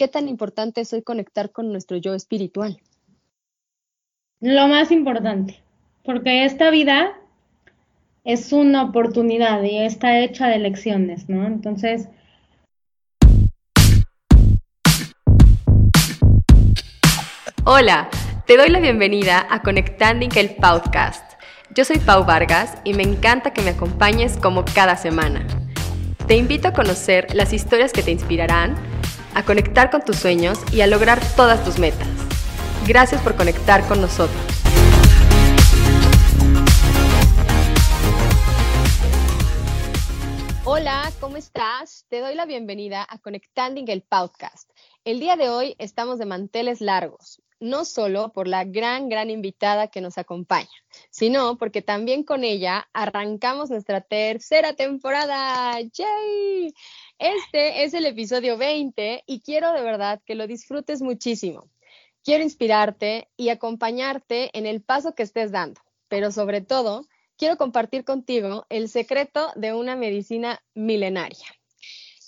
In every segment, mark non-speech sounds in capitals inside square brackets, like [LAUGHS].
¿qué tan importante es hoy conectar con nuestro yo espiritual? Lo más importante, porque esta vida es una oportunidad y está hecha de lecciones, ¿no? Entonces... Hola, te doy la bienvenida a Conectanding el Podcast. Yo soy Pau Vargas y me encanta que me acompañes como cada semana. Te invito a conocer las historias que te inspirarán, a conectar con tus sueños y a lograr todas tus metas. Gracias por conectar con nosotros. Hola, ¿cómo estás? Te doy la bienvenida a Conectanding el Podcast. El día de hoy estamos de manteles largos, no solo por la gran, gran invitada que nos acompaña, sino porque también con ella arrancamos nuestra tercera temporada. ¡Yay! Este es el episodio 20 y quiero de verdad que lo disfrutes muchísimo. Quiero inspirarte y acompañarte en el paso que estés dando, pero sobre todo, quiero compartir contigo el secreto de una medicina milenaria.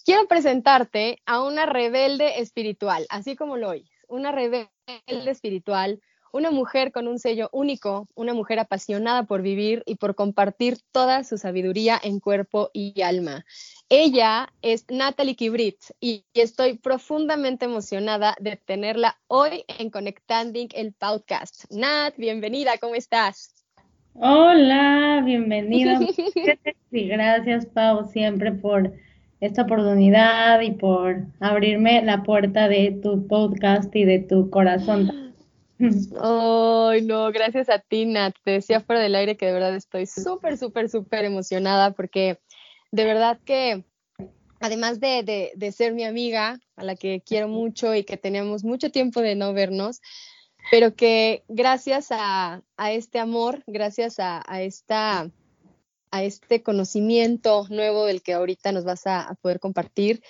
Quiero presentarte a una rebelde espiritual, así como lo oyes, una rebelde espiritual, una mujer con un sello único, una mujer apasionada por vivir y por compartir toda su sabiduría en cuerpo y alma. Ella es Natalie Kibrit y estoy profundamente emocionada de tenerla hoy en Conectanding el podcast. Nat, bienvenida, ¿cómo estás? Hola, bienvenida. [LAUGHS] y gracias, Pau, siempre por esta oportunidad y por abrirme la puerta de tu podcast y de tu corazón. Ay, no, gracias a ti, Nat. Te decía fuera del aire que de verdad estoy súper, súper, súper emocionada porque de verdad que además de, ser mi amiga, a la que quiero mucho y que teníamos mucho tiempo de no vernos, pero que gracias a, este amor, gracias a, esta, a este conocimiento nuevo del que ahorita nos vas a poder compartir,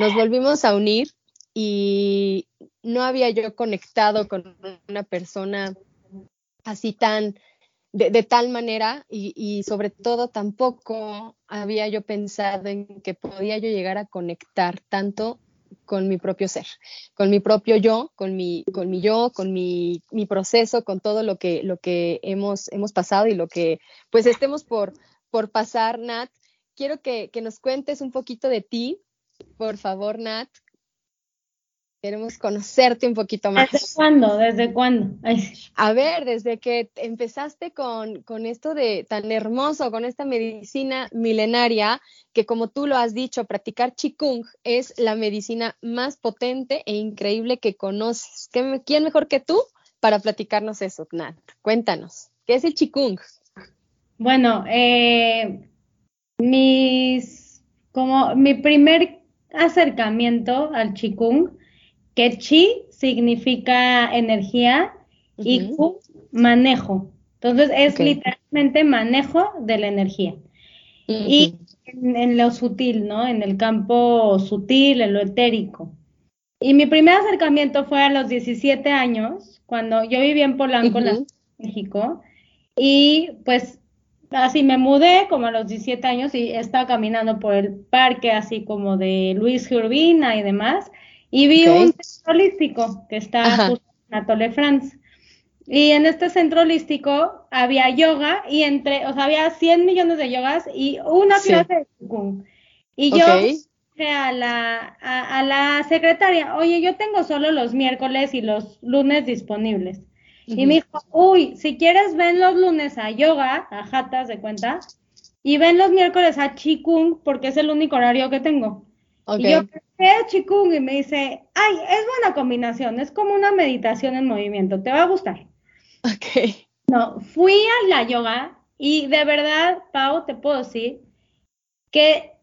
nos volvimos a unir y no había yo conectado con una persona así tan de, tal manera y, sobre todo tampoco había yo pensado en que podía yo llegar a conectar tanto con mi propio ser, con mi propio yo, con mi, con mi yo, con mi, proceso, con todo lo que, lo que hemos, hemos pasado y lo que pues estemos por, pasar, Nat. Quiero que nos cuentes un poquito de ti, por favor, Nat, Queremos conocerte un poquito más. ¿Desde cuándo? ¿Desde cuándo? A ver, desde que empezaste con, esto de tan hermoso, con esta medicina milenaria, que como tú lo has dicho, practicar Qigong es la medicina más potente e increíble que conoces. ¿Quién mejor que tú para platicarnos eso, Nat? Cuéntanos, ¿qué es el Qigong? Bueno, eh, mis, como mi primer acercamiento al Qigong que chi significa energía y ku manejo. Entonces es literalmente manejo de la energía. Y en, lo sutil, ¿no? En el campo sutil, en lo etérico. Y mi primer acercamiento fue a los 17 años, cuando yo vivía en Polanco, México, y pues así me mudé como a los 17 años y estaba caminando por el parque así como de Luis Urbina y demás, y vi un centro holístico que está justo en Atole France. Y en este centro holístico había yoga y entre, o sea, había 100 millones de yogas y una clase de Qigong. Y yo dije a la, a, la secretaria, oye, yo tengo solo los miércoles y los lunes disponibles. Y me dijo, uy, si quieres ven los lunes a yoga, a jatas de cuenta, y ven los miércoles a Qigong porque es el único horario que tengo. Y yo pensé Chikung y me dice, ay, es buena combinación, es como una meditación en movimiento, te va a gustar. Ok. No, fui a la yoga y de verdad, Pau, te puedo decir que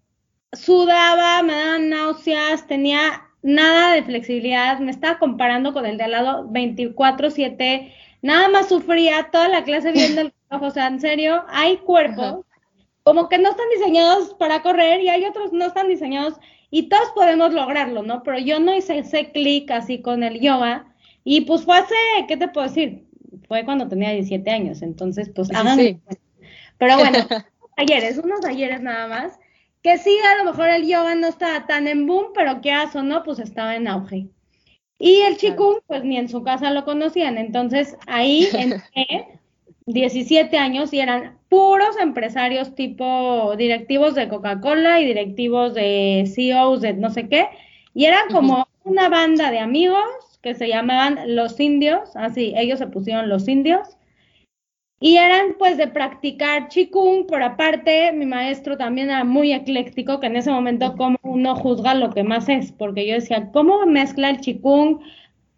sudaba, me daban náuseas, tenía nada de flexibilidad, me estaba comparando con el de al lado 24/7, nada más sufría toda la clase viendo el [LAUGHS] ojo, o sea, en serio, hay cuerpos como que no están diseñados para correr y hay otros no están diseñados y todos podemos lograrlo, ¿no? Pero yo no hice ese clic así con el yoga y pues fue hace, ¿qué te puedo decir? Fue cuando tenía 17 años, entonces pues sí, Pero bueno, [LAUGHS] talleres, unos talleres nada más, que sí, a lo mejor el yoga no estaba tan en boom, pero que hace no, pues estaba en auge. Y el chikung, pues ni en su casa lo conocían. Entonces ahí [LAUGHS] entré 17 años y eran puros empresarios tipo directivos de Coca-Cola y directivos de CEOs de no sé qué. Y eran como una banda de amigos que se llamaban los indios, así, ellos se pusieron los indios. Y eran pues de practicar chikung, por aparte mi maestro también era muy ecléctico, que en ese momento como uno juzga lo que más es, porque yo decía, ¿cómo mezcla el chikung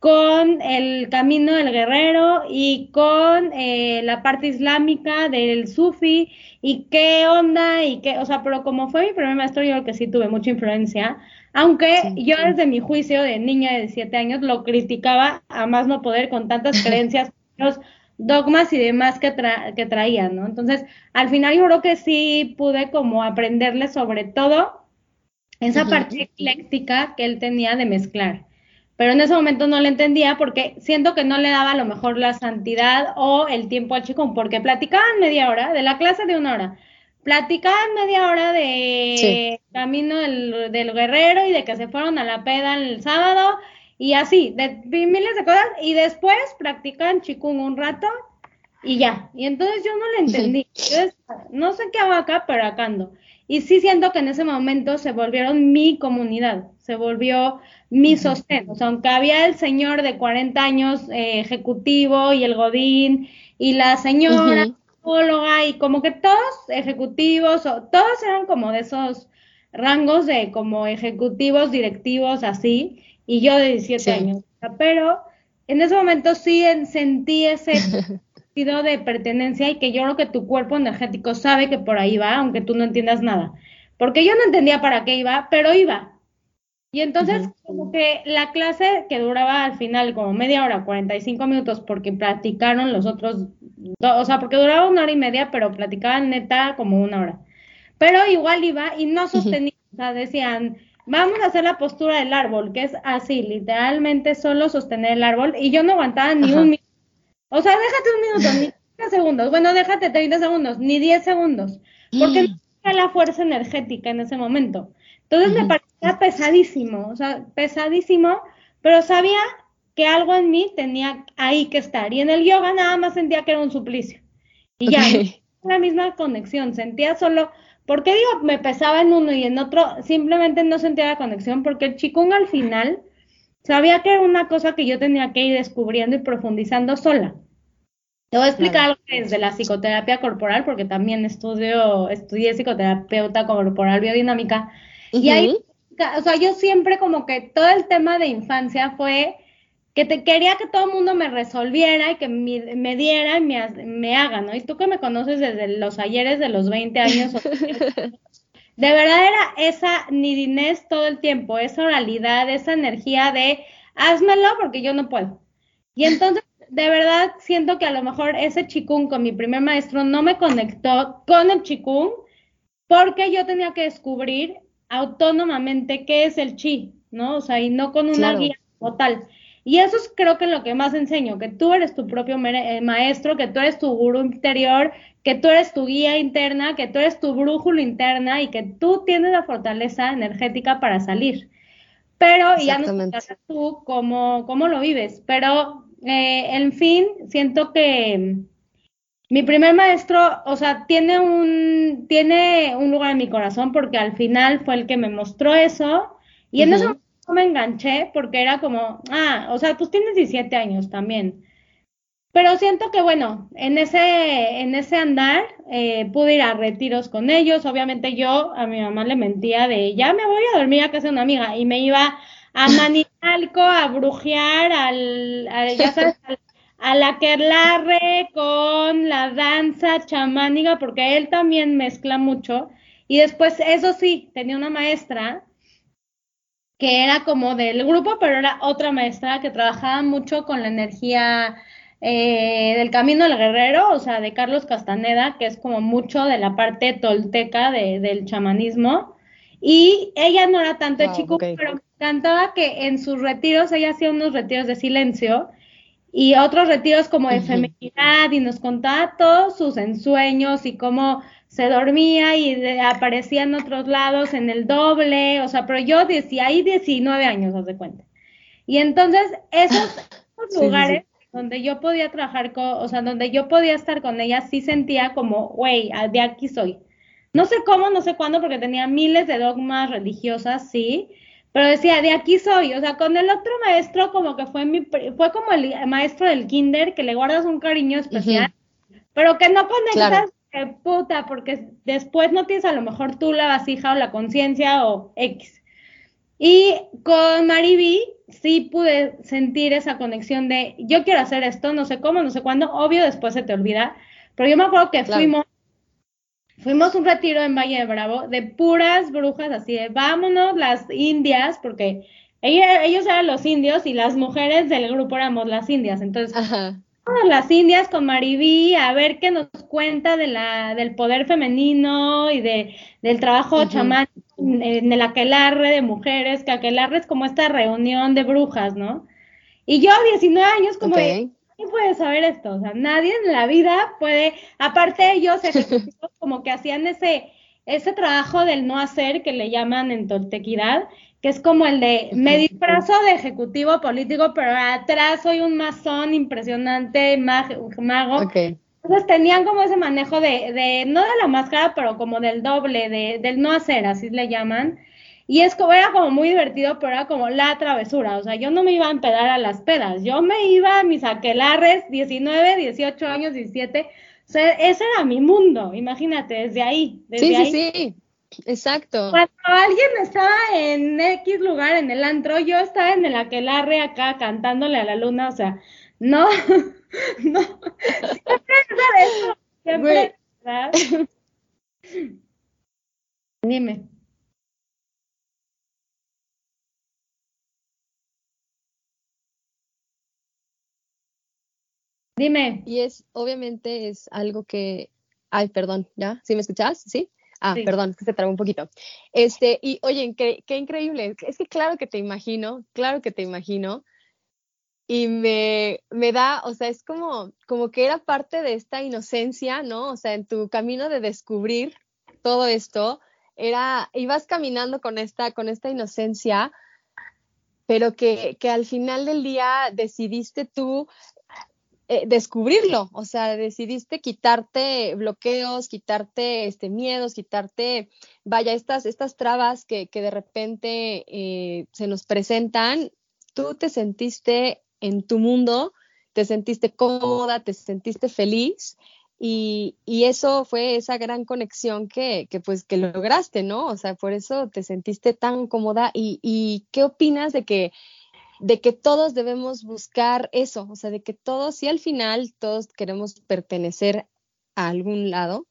con el camino del guerrero y con eh, la parte islámica del sufi y qué onda y qué, o sea, pero como fue mi primer maestro, yo creo que sí tuve mucha influencia, aunque yo desde mi juicio de niña de 17 años lo criticaba a más no poder con tantas [LAUGHS] creencias, los dogmas y demás que, que traían, ¿no? Entonces, al final yo creo que sí pude como aprenderle sobre todo esa parte ecléctica que él tenía de mezclar pero en ese momento no le entendía porque siento que no le daba a lo mejor la santidad o el tiempo al chico, porque platicaban media hora, de la clase de una hora, platicaban media hora de camino del, guerrero y de que se fueron a la peda el sábado y así, de miles de cosas, y después practicaban chikung un rato y ya, y entonces yo no le entendí, no sé qué hago acá, pero acá ando. Y sí siento que en ese momento se volvieron mi comunidad, se volvió mi sostén. O sea, aunque había el señor de 40 años eh, ejecutivo y el godín y la señora psicóloga y como que todos ejecutivos, o, todos eran como de esos rangos de como ejecutivos, directivos, así, y yo de 17 años. Pero en ese momento sí sentí ese [LAUGHS] sentido de pertenencia y que yo creo que tu cuerpo energético sabe que por ahí va, aunque tú no entiendas nada. Porque yo no entendía para qué iba, pero iba. Y entonces, como que la clase que duraba al final como media hora, 45 minutos, porque platicaron los otros, o sea, porque duraba una hora y media, pero platicaban neta como una hora. Pero igual iba y no sostenía, o sea, decían, vamos a hacer la postura del árbol, que es así, literalmente solo sostener el árbol, y yo no aguantaba ni un minuto o sea, déjate un minuto, ni [LAUGHS] 30 segundos. Bueno, déjate 30 segundos, ni 10 segundos. Porque no tenía la fuerza energética en ese momento. Entonces me parecía pesadísimo, o sea, pesadísimo, pero sabía que algo en mí tenía ahí que estar. Y en el yoga nada más sentía que era un suplicio. Y ya, la misma conexión, sentía solo, ¿por qué digo me pesaba en uno y en otro? Simplemente no sentía la conexión, porque el chikung al final sabía que era una cosa que yo tenía que ir descubriendo y profundizando sola. Te voy a explicar algo desde la psicoterapia corporal, porque también estudio, estudié psicoterapeuta corporal biodinámica. Y ahí, o sea, yo siempre como que todo el tema de infancia fue que te quería que todo el mundo me resolviera y que me, diera y me, me, haga, ¿no? Y tú que me conoces desde los ayeres de los 20 años, de verdad era esa nidinez todo el tiempo, esa oralidad, esa energía de házmelo porque yo no puedo. Y entonces de verdad siento que a lo mejor ese chikung con mi primer maestro no me conectó con el chikung porque yo tenía que descubrir autónomamente qué es el chi, ¿no? O sea, y no con una guía o tal. Y eso es creo que lo que más enseño, que tú eres tu propio eh, maestro, que tú eres tu gurú interior, que tú eres tu guía interna, que tú eres tu brújula interna y que tú tienes la fortaleza energética para salir. Pero ya no sé tú cómo, cómo lo vives, pero eh, en fin, siento que mi primer maestro, o sea, tiene un, tiene un lugar en mi corazón porque al final fue el que me mostró eso y en ese momento me enganché porque era como, ah, o sea, pues tienes 17 años también. Pero siento que, bueno, en ese, en ese andar eh, pude ir a retiros con ellos. Obviamente yo a mi mamá le mentía de, ya me voy a dormir a casa de una amiga y me iba a [LAUGHS] Manizalco a brujear al, ya sabes, a la Kerlarre con la danza chamánica, porque él también mezcla mucho. Y después, eso sí, tenía una maestra que era como del grupo, pero era otra maestra que trabajaba mucho con la energía eh, del Camino del Guerrero, o sea, de Carlos Castaneda, que es como mucho de la parte tolteca del chamanismo. Y ella no era tanto de chico, pero me encantaba que en sus retiros, ella hacía unos retiros de silencio y otros retiros como de feminidad y nos contaba todos sus ensueños y cómo se dormía y aparecía en otros lados en el doble, o sea, pero yo decía ahí 19 años, haz de cuenta. Y entonces esos, [LAUGHS] lugares donde yo podía trabajar con, o sea, donde yo podía estar con ella, sí sentía como, güey, de aquí soy. No sé cómo, no sé cuándo, porque tenía miles de dogmas religiosas, sí, pero decía, de aquí soy. O sea, con el otro maestro, como que fue mi, fue como el maestro del kinder, que le guardas un cariño especial, pero que no conectas puta, porque después no tienes a lo mejor tú la vasija o la conciencia o X. Y con Mariby sí pude sentir esa conexión de yo quiero hacer esto, no sé cómo, no sé cuándo, obvio después se te olvida, pero yo me acuerdo que fuimos, fuimos un retiro en Valle de Bravo de puras brujas, así de vámonos las indias, porque ellos eran los indios y las mujeres del grupo éramos las indias, entonces las indias con Maribí a ver qué nos cuenta de la, del poder femenino y de, del trabajo chamán en el aquelarre de mujeres, que aquelarre es como esta reunión de brujas, ¿no? Y yo a 19 años como de, ¿quién puede saber esto? O sea, nadie en la vida puede, aparte ellos [LAUGHS] como que hacían ese, ese trabajo del no hacer que le llaman en toltequidad, que es como el de me disfrazo de ejecutivo político, pero atrás soy un masón impresionante, mago. Entonces tenían como ese manejo de, de, no de la máscara, pero como del doble, de, del no hacer, así le llaman. Y es como, era como muy divertido, pero era como la travesura. O sea, yo no me iba a empedar a las pedas. Yo me iba a mis aquelarres, 19, 18 años, 17. O sea, ese era mi mundo, imagínate, desde ahí. Desde sí, ahí. sí, sí. Exacto. Cuando alguien estaba en X lugar, en el antro, yo estaba en el aquelarre acá cantándole a la luna, o sea, no, [LAUGHS] [LAUGHS] no, siempre siempre, [LAUGHS] Dime. Dime. Y es, obviamente, es algo que, ay, perdón, ¿ya? ¿Sí me escuchas? ¿Sí? Ah, perdón, es que se trabó un poquito. Este, y oye, qué, qué increíble. Es que claro que te imagino, claro que te imagino. Y me, me da, o sea, es como, como que era parte de esta inocencia, ¿no? O sea, en tu camino de descubrir todo esto, era, ibas caminando con esta, con esta inocencia, pero que, que al final del día decidiste tú eh, descubrirlo, o sea, decidiste quitarte bloqueos, quitarte este, miedos, quitarte, vaya, estas, estas trabas que, que de repente eh, se nos presentan, tú te sentiste en tu mundo, te sentiste cómoda, te sentiste feliz y, y, eso fue esa gran conexión que, que, pues que lograste, ¿no? O sea, por eso te sentiste tan cómoda y, y ¿qué opinas de que de que todos debemos buscar eso, o sea, de que todos, y al final todos queremos pertenecer a algún lado,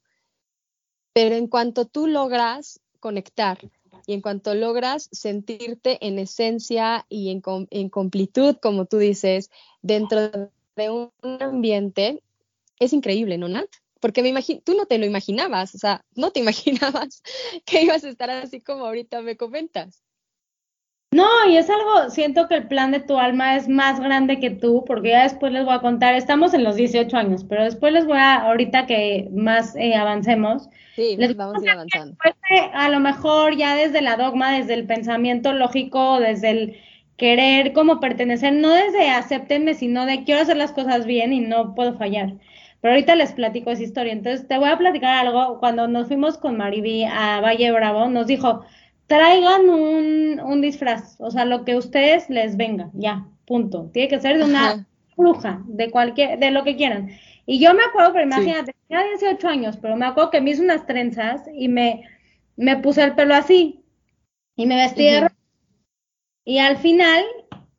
pero en cuanto tú logras conectar y en cuanto logras sentirte en esencia y en, en completud, como tú dices, dentro de un ambiente, es increíble, ¿no, Nat? Porque me tú no te lo imaginabas, o sea, no te [LAUGHS] imaginabas que ibas a estar así como ahorita me comentas. No, y es algo, siento que el plan de tu alma es más grande que tú, porque ya después les voy a contar, estamos en los 18 años, pero después les voy a, ahorita que más eh, avancemos, sí, les vamos a ir avanzando. a lo mejor ya desde la dogma, desde el pensamiento lógico, desde el querer como pertenecer, no desde acéptenme, sino de quiero hacer las cosas bien y no puedo fallar. Pero ahorita les platico esa historia. Entonces, te voy a platicar algo. Cuando nos fuimos con Mariby a Valle Bravo, nos dijo, traigan un, un, disfraz, o sea, lo que ustedes les venga, ya, punto. Tiene que ser de una bruja, de cualquier, de lo que quieran. Y yo me acuerdo, pero imagínate, tenía 18 años, pero me acuerdo que me hice unas trenzas y me, me puse el pelo así y me vestí de rojo. Y al final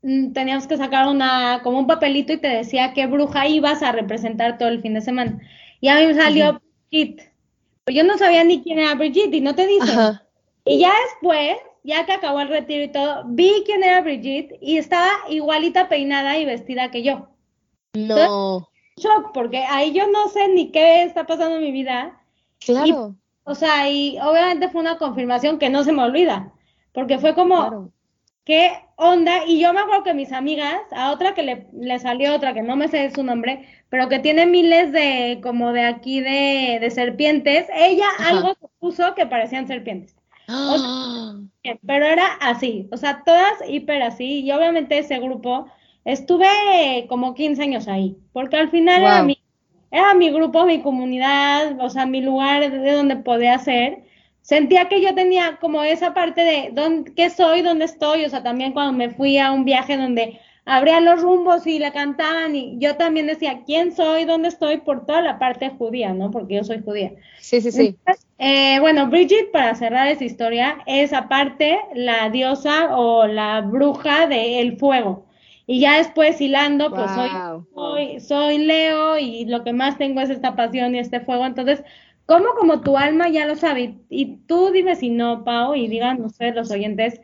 mm, teníamos que sacar una, como un papelito y te decía qué bruja ibas a representar todo el fin de semana. Y a mí me salió Brigitte. Pero yo no sabía ni quién era Brigitte y no te dicen. Y ya después, ya que acabó el retiro y todo, vi quién era Brigitte y estaba igualita peinada y vestida que yo. No. shock, porque ahí yo no sé ni qué está pasando en mi vida. Claro. o sea, y obviamente fue una confirmación que no se me olvida, porque fue como, ¿qué onda? Y yo me acuerdo que mis amigas, a otra que le, le, salió otra, que no me sé su nombre, pero que tiene miles de, como de aquí, de, de serpientes, ella algo se puso que parecían serpientes. Pero era así, o sea, todas hiper así, y obviamente ese grupo, estuve como 15 años ahí, porque al final era, mi, era mi grupo, mi comunidad, o sea, mi lugar de donde podía ser. Sentía que yo tenía como esa parte de dónde, qué soy, dónde estoy, o sea, también cuando me fui a un viaje donde abrían los rumbos y la cantaban y yo también decía quién soy, dónde estoy por toda la parte judía, ¿no? Porque yo soy judía. Sí, sí, sí. Eh, bueno, Bridget, para cerrar esa historia, es aparte la diosa o la bruja del fuego. Y ya después hilando, pues soy, soy, soy Leo y lo que más tengo es esta pasión y este fuego. Entonces, ¿cómo como tu alma ya lo sabe? Y tú dime si no, Pau, y digan ustedes los oyentes,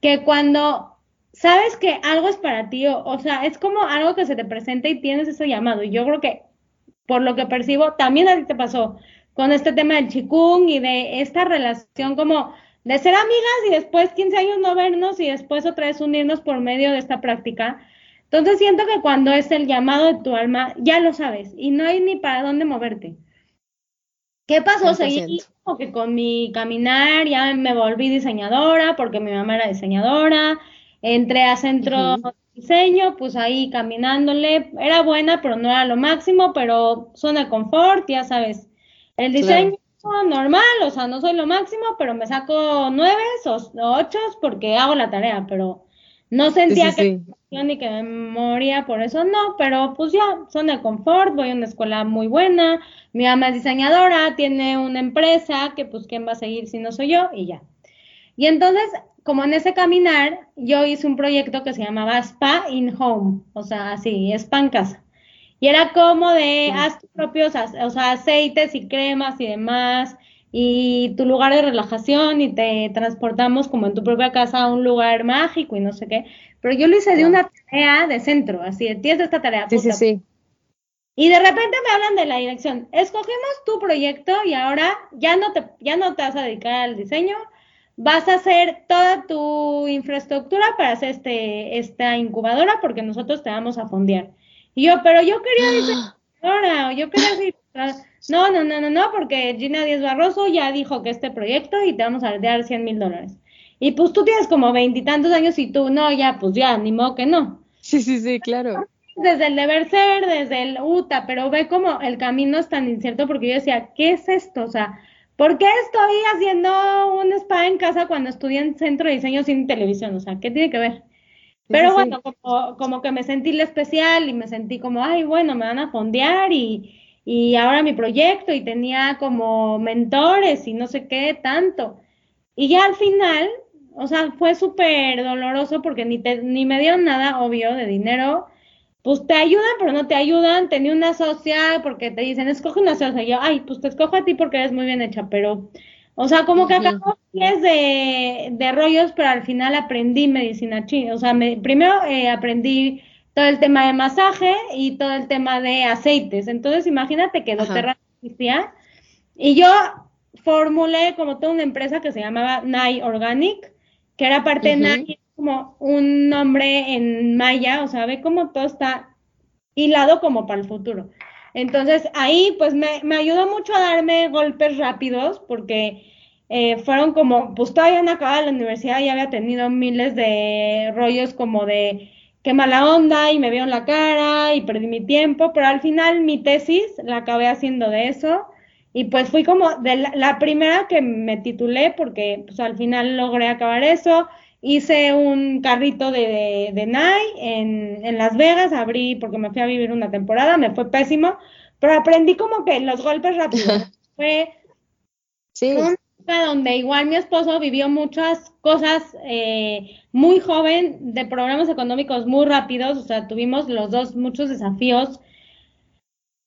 que cuando sabes que algo es para ti, o, sea, es como algo que se te presenta y tienes ese llamado. Y yo creo que, por lo que percibo, también a ti te pasó con este tema del chikung y de esta relación como de ser amigas y después 15 años no vernos y después otra vez unirnos por medio de esta práctica. Entonces siento que cuando es el llamado de tu alma, ya lo sabes y no hay ni para dónde moverte. ¿Qué pasó? Seguí como que con mi caminar, ya me volví diseñadora porque mi mamá era diseñadora, Entré a centro de diseño, pues ahí caminándole, era buena, pero no era lo máximo, pero zona de confort, ya sabes. El diseño normal, o sea, no soy lo máximo, pero me saco nueve o ocho porque hago la tarea, pero no sentía que ni que me moría por eso, no, pero pues ya, zona de confort, voy a una escuela muy buena, mi mamá es diseñadora, tiene una empresa, que pues quién va a seguir si no soy yo, y ya. Y entonces como en ese caminar, yo hice un proyecto que se llamaba Spa in Home, o sea, así, spa en casa. Y era como de, haz tus propios, o sea, aceites y cremas y demás, y tu lugar de relajación, y te transportamos como en tu propia casa a un lugar mágico y no sé qué. Pero yo lo hice de una tarea de centro, así, tienes esta tarea. Sí, sí, sí. Y de repente me hablan de la dirección. Escogemos tu proyecto y ahora ya no te, ya no te vas a dedicar al diseño, vas a hacer toda tu infraestructura para hacer este, esta incubadora porque nosotros te vamos a fondear. Y yo, pero yo quería diseñadora, [GASPS] yo quería decir, no, no, no, no, no, porque Gina Díaz Barroso ya dijo que este proyecto y te vamos a dar 100 mil dólares. Y pues tú tienes como veintitantos años y tú, no, ya, pues ya, ni modo que no. Sí, sí, sí, claro. Desde el deber ser, desde el UTA, pero ve como el camino es tan incierto porque yo decía, ¿qué es esto? O sea, ¿Por qué estoy haciendo un spa en casa cuando estudié en centro de diseño sin televisión? O sea, ¿qué tiene que ver? Pero bueno, como, como, que me sentí especial y me sentí como, ay, bueno, me van a fondear y, y ahora mi proyecto y tenía como mentores y no sé qué tanto. Y ya al final, o sea, fue súper doloroso porque ni, te, ni me dieron nada, obvio, de dinero pues te ayudan, pero no te ayudan. Tenía una socia porque te dicen, escoge una socia. Y yo, ay, pues te escojo a ti porque eres muy bien hecha, pero, o sea, como que acabo de, de rollos, pero al final aprendí medicina china. O sea, me, primero eh, aprendí todo el tema de masaje y todo el tema de aceites. Entonces, imagínate que doTERRA existía y yo formulé como toda una empresa que se llamaba Nai Organic, que era parte de Nai como un nombre en maya, o sea, ve cómo todo está hilado como para el futuro. Entonces ahí pues me, me ayudó mucho a darme golpes rápidos porque eh, fueron como, pues todavía no acababa la universidad y había tenido miles de rollos como de qué mala onda y me vio en la cara y perdí mi tiempo, pero al final mi tesis la acabé haciendo de eso. Y pues fui como de la, la primera que me titulé porque pues al final logré acabar eso Hice un carrito de, de, Nike en, en, Las Vegas, abrí porque me fui a vivir una temporada, me fue pésimo, pero aprendí como que los golpes rápidos. [LAUGHS] fue sí. donde igual mi esposo vivió muchas cosas eh, muy joven, de programas económicos muy rápidos, o sea, tuvimos los dos muchos desafíos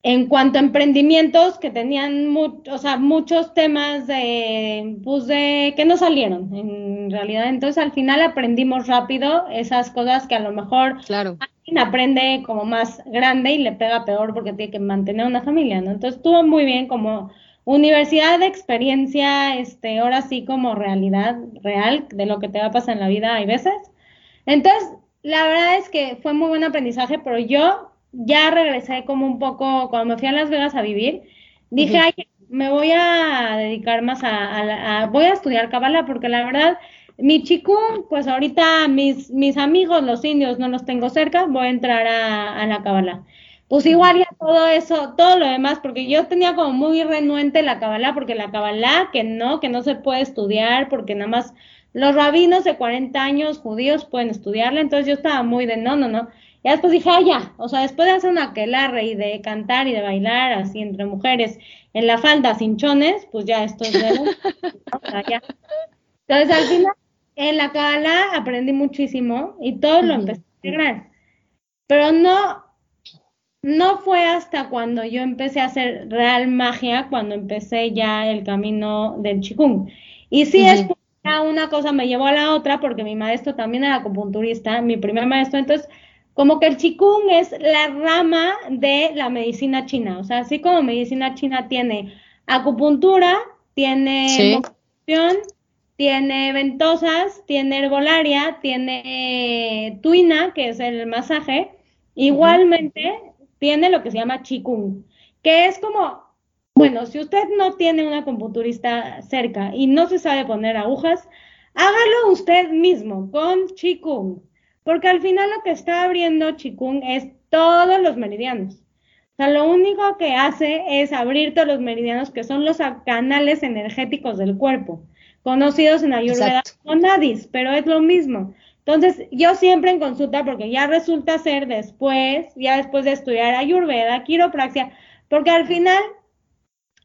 en cuanto a emprendimientos que tenían o sea, muchos temas de, pues de que no salieron en realidad. Entonces al final aprendimos rápido esas cosas que a lo mejor claro. alguien aprende como más grande y le pega peor porque tiene que mantener una familia, ¿no? Entonces estuvo muy bien como universidad de experiencia, este, ahora sí como realidad real de lo que te va a pasar en la vida hay veces. Entonces, la verdad es que fue muy buen aprendizaje, pero yo ya regresé como un poco, cuando me fui a Las Vegas a vivir, dije, ay, me voy a dedicar más a, voy a estudiar Kabbalah porque la verdad, mi chikung, pues ahorita mis, mis amigos, los indios, no los tengo cerca, voy a entrar a, a la Kabbalah. Pues igual ya todo eso, todo lo demás, porque yo tenía como muy renuente la Kabbalah, porque la Kabbalah, que no, que no se puede estudiar, porque nada más los rabinos de 40 años judíos pueden estudiarla, entonces yo estaba muy de no, no, no. Y después dije, ah, ya, o sea, después de hacer una aquelarre y de cantar y de bailar así entre mujeres en la falda sin chones, pues ya esto es de... [LAUGHS] Entonces al final, en la Kabbalah aprendí muchísimo y todo lo empecé a integrar. Pero no, no fue hasta cuando yo empecé a hacer real magia, cuando empecé ya el camino del chikung. Y sí es una cosa me llevó a la otra porque mi maestro también era acupunturista, mi primer maestro, entonces como que el chikung es la rama de la medicina china, o sea, así como medicina china tiene acupuntura, tiene tiene ventosas, tiene herbolaria, tiene tuina, que es el masaje, igualmente tiene lo que se llama chikung, que es como, bueno, si usted no tiene una acupunturista cerca y no se sabe poner agujas, hágalo usted mismo con chikung, porque al final lo que está abriendo chikung es todos los meridianos. O sea, lo único que hace es abrir todos los meridianos que son los canales energéticos del cuerpo, conocidos en Ayurveda como nadis, pero es lo mismo. Entonces, yo siempre en consulta, porque ya resulta ser después, ya después de estudiar ayurveda, quiropraxia, porque al final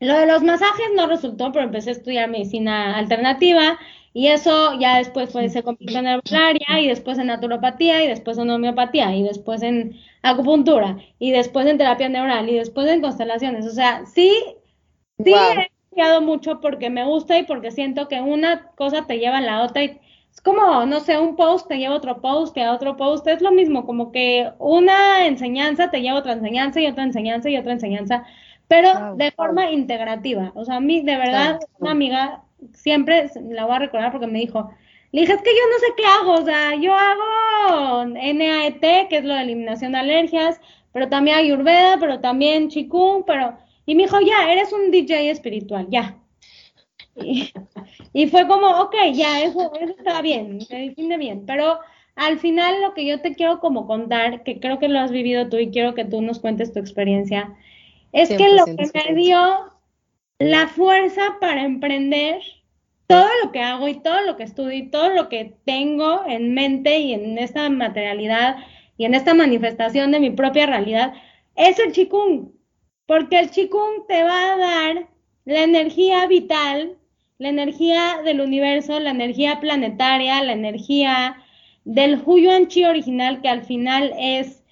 lo de los masajes no resultó, pero empecé a estudiar medicina alternativa y eso ya después fue, se convirtió en herbolaria y después en naturopatía y después en homeopatía y después en acupuntura y después en terapia neural y después en constelaciones. O sea, sí, sí he estudiado mucho porque me gusta y porque siento que una cosa te lleva a la otra y es como, no sé, un post te lleva otro post, a otro post, es lo mismo, como que una enseñanza te lleva otra enseñanza y otra enseñanza y otra enseñanza, pero de forma integrativa. O sea, a mí, de verdad, una amiga, siempre la voy a recordar porque me dijo, le dije, es que yo no sé qué hago, o sea, yo hago NAET, que es lo de eliminación de alergias, pero también Ayurveda, pero también Chikung, pero... Y me dijo, ya, eres un DJ espiritual, ya. Y, fue como, ok, ya, eso, eso está bien, me define bien, pero al final lo que yo te quiero como contar, que creo que lo has vivido tú y quiero que tú nos cuentes tu experiencia, es que lo que me dio la fuerza para emprender todo lo que hago y todo lo que estudio y todo lo que tengo en mente y en esta materialidad y en esta manifestación de mi propia realidad es el chikung, porque el chikung te va a dar la energía vital la energía del universo, la energía planetaria, la energía del Huyuan Chi original, que al final es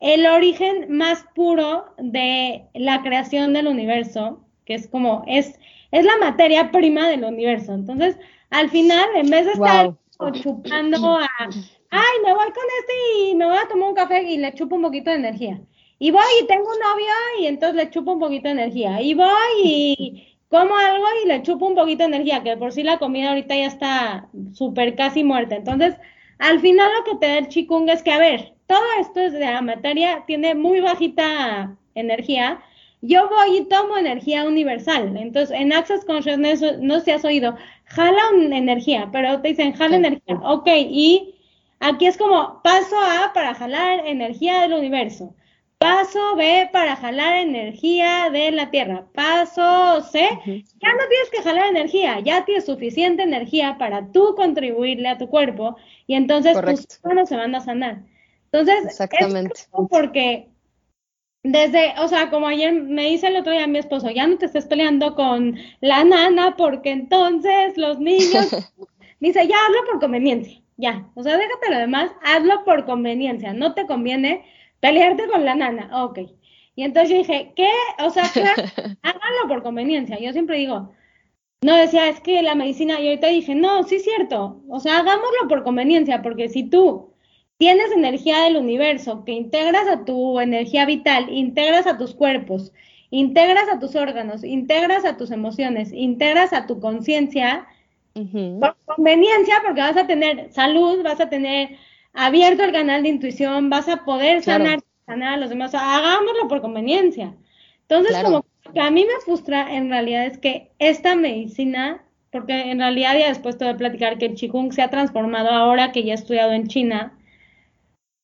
el origen más puro de la creación del universo, que es como, es, es la materia prima del universo. Entonces, al final, en vez de estar chupando a, ay, me voy con este y me voy a tomar un café y le chupo un poquito de energía. Y voy y tengo un novio y entonces le chupo un poquito de energía. Y voy y como algo y le chupo un poquito de energía, que por sí la comida ahorita ya está súper casi muerta. Entonces, al final lo que te da el chikung es que, a ver, todo esto es de la materia, tiene muy bajita energía. Yo voy y tomo energía universal. Entonces, en Access Consciousness, no si has oído, jala una energía, pero te dicen jala energía. Ok, y aquí es como paso A para jalar energía del universo. Paso B para jalar energía de la Tierra. Paso C, ya no tienes que jalar energía, ya tienes suficiente energía para tú contribuirle a tu cuerpo y entonces tus manos se van a sanar. Entonces, Exactamente. Es porque desde, o sea, como ayer me dice el otro día mi esposo, ya no te estés peleando con la nana porque entonces los niños, [LAUGHS] dice, ya hazlo por conveniencia, ya, o sea, déjate lo demás, hazlo por conveniencia, no te conviene pelearte con la nana, ok. Y entonces yo dije, ¿qué? O sea, [LAUGHS] háganlo por conveniencia. Yo siempre digo, no decía, es que la medicina, y ahorita dije, no, sí es cierto, o sea, hagámoslo por conveniencia, porque si tú tienes energía del universo, que integras a tu energía vital, integras a tus cuerpos, integras a tus órganos, integras a tus emociones, integras a tu conciencia, por conveniencia, porque vas a tener salud, vas a tener abierto el canal de intuición, vas a poder sanar, sanar a los demás, hagámoslo por conveniencia. Entonces, como que a mí me frustra en realidad es que esta medicina, porque en realidad ya después te voy a platicar que el Qigong se ha transformado ahora que ya he estudiado en China,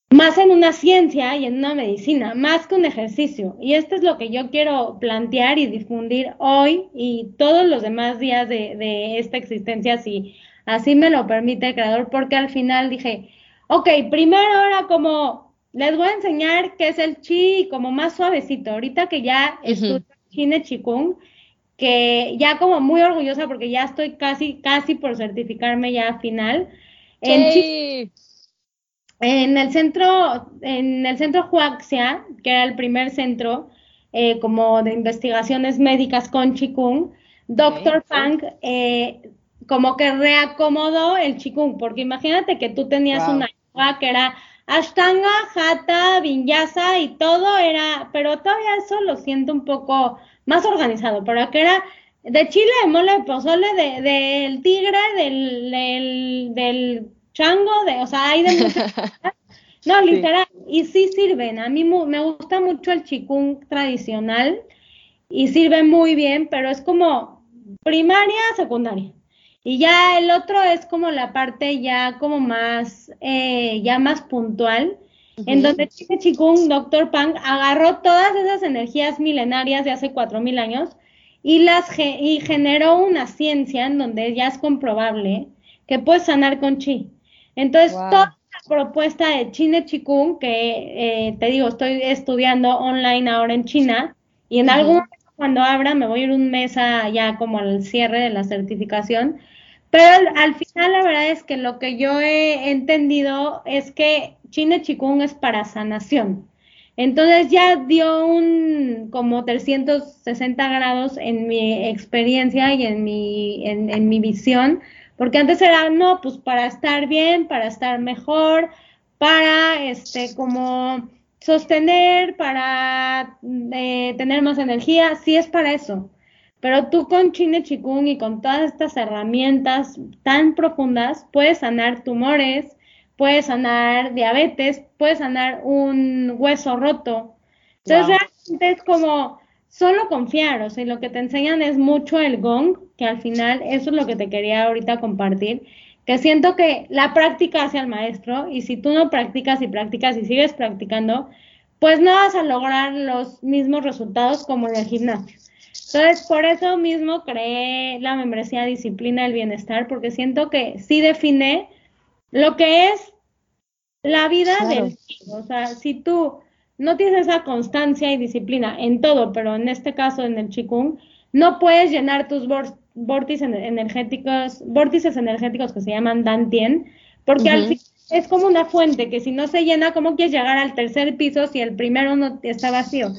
más en una ciencia y en una medicina, más que un ejercicio. Y esto es lo que yo quiero plantear y difundir hoy y todos los demás días de, de esta existencia, si así me lo permite el creador, porque al final dije, ok, primero era como, les voy a enseñar qué es el chi, como más suavecito, ahorita que ya estudio Chine Chikung, que ya como muy orgullosa porque ya estoy casi, casi por certificarme ya final. En chi en el centro, en el centro Huaxia, que era el primer centro eh, como de investigaciones médicas con Chikung, Dr. Fang eh, como que reacomodó el Chikung, porque imagínate que tú tenías una que era Ashtanga, Hatha, Vinyasa y todo era, pero todavía eso lo siento un poco más organizado, pero que era de chile, de mole, de pozole, del de, tigre, del, del, del chango, de, o sea, hay de muchas [LAUGHS] No, literal, y sí sirven. A mí me gusta mucho el chikung tradicional y sirve muy bien, pero es como primaria, secundaria. Y ya el otro es como la parte ya como más, eh, ya más puntual, en donde Chique Chikung, Dr. Pang, agarró todas esas energías milenarias de hace cuatro mil años y las y generó una ciencia en donde ya es comprobable que puedes sanar con chi. Entonces, toda la propuesta de Chine Chikung, que eh, te digo, estoy estudiando online ahora en China, y en algún momento cuando abra me voy a ir un mes ya como al cierre de la certificación, pero al, final la verdad es que lo que yo he entendido es que Chine Chikung es para sanación. Entonces ya dio un como 360 grados en mi experiencia y en mi, en, en mi visión porque antes era, no, pues para estar bien, para estar mejor, para, este, como sostener, para eh, tener más energía, sí es para eso. Pero tú con Chine Chikung y con todas estas herramientas tan profundas, puedes sanar tumores, puedes sanar diabetes, puedes sanar un hueso roto. Entonces realmente es como solo confiar, o sea, lo que te enseñan es mucho el gong, que al final eso es lo que te quería ahorita compartir, que siento que la práctica hace al maestro y si tú no practicas y practicas y sigues practicando, pues no vas a lograr los mismos resultados como en el gimnasio. Entonces, por eso mismo creé la membresía Disciplina del Bienestar, porque siento que sí define lo que es la vida del O sea, si tú no tienes esa constancia y disciplina en todo, pero en este caso en el Qigong, no puedes llenar tus vórtices energéticos, vórtices energéticos que se llaman Dantien, porque al fin es como una fuente que si no se llena, ¿cómo quieres llegar al tercer piso si el primero no está vacío?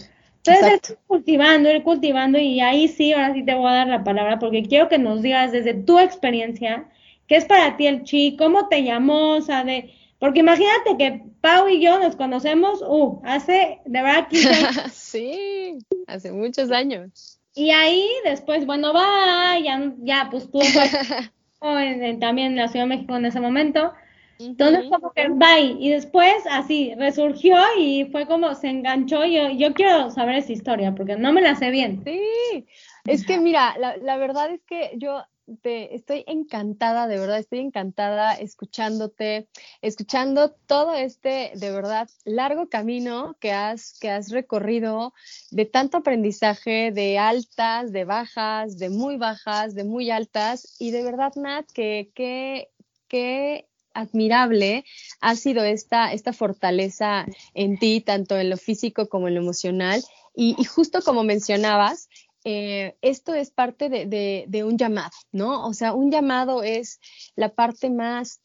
Entonces, ir cultivando, ir cultivando, y ahí sí, ahora sí te voy a dar la palabra, porque quiero que nos digas desde tu experiencia, qué es para ti el chi, cómo te llamó, o sea, de, porque imagínate que Pau y yo nos conocemos, uh, hace de verdad 15 años. [LAUGHS] sí, hace muchos años. Y ahí después, bueno, va, ya, ya pues tú [LAUGHS] en, también en la Ciudad de México en ese momento. Entonces, como que bye. Y después, así, resurgió y fue como se enganchó. Yo, yo quiero saber esa historia porque no me la sé bien. Sí, es que mira, la, la verdad es que yo te, estoy encantada, de verdad, estoy encantada escuchándote, escuchando todo este, de verdad, largo camino que has, que has recorrido de tanto aprendizaje, de altas, de bajas, de muy bajas, de muy altas, y de verdad, Nat, que, que, admirable ha sido esta, esta fortaleza en ti, tanto en lo físico como en lo emocional. Y, justo como mencionabas, eh, esto es parte de, un llamado, ¿no? O sea, un llamado es la parte más,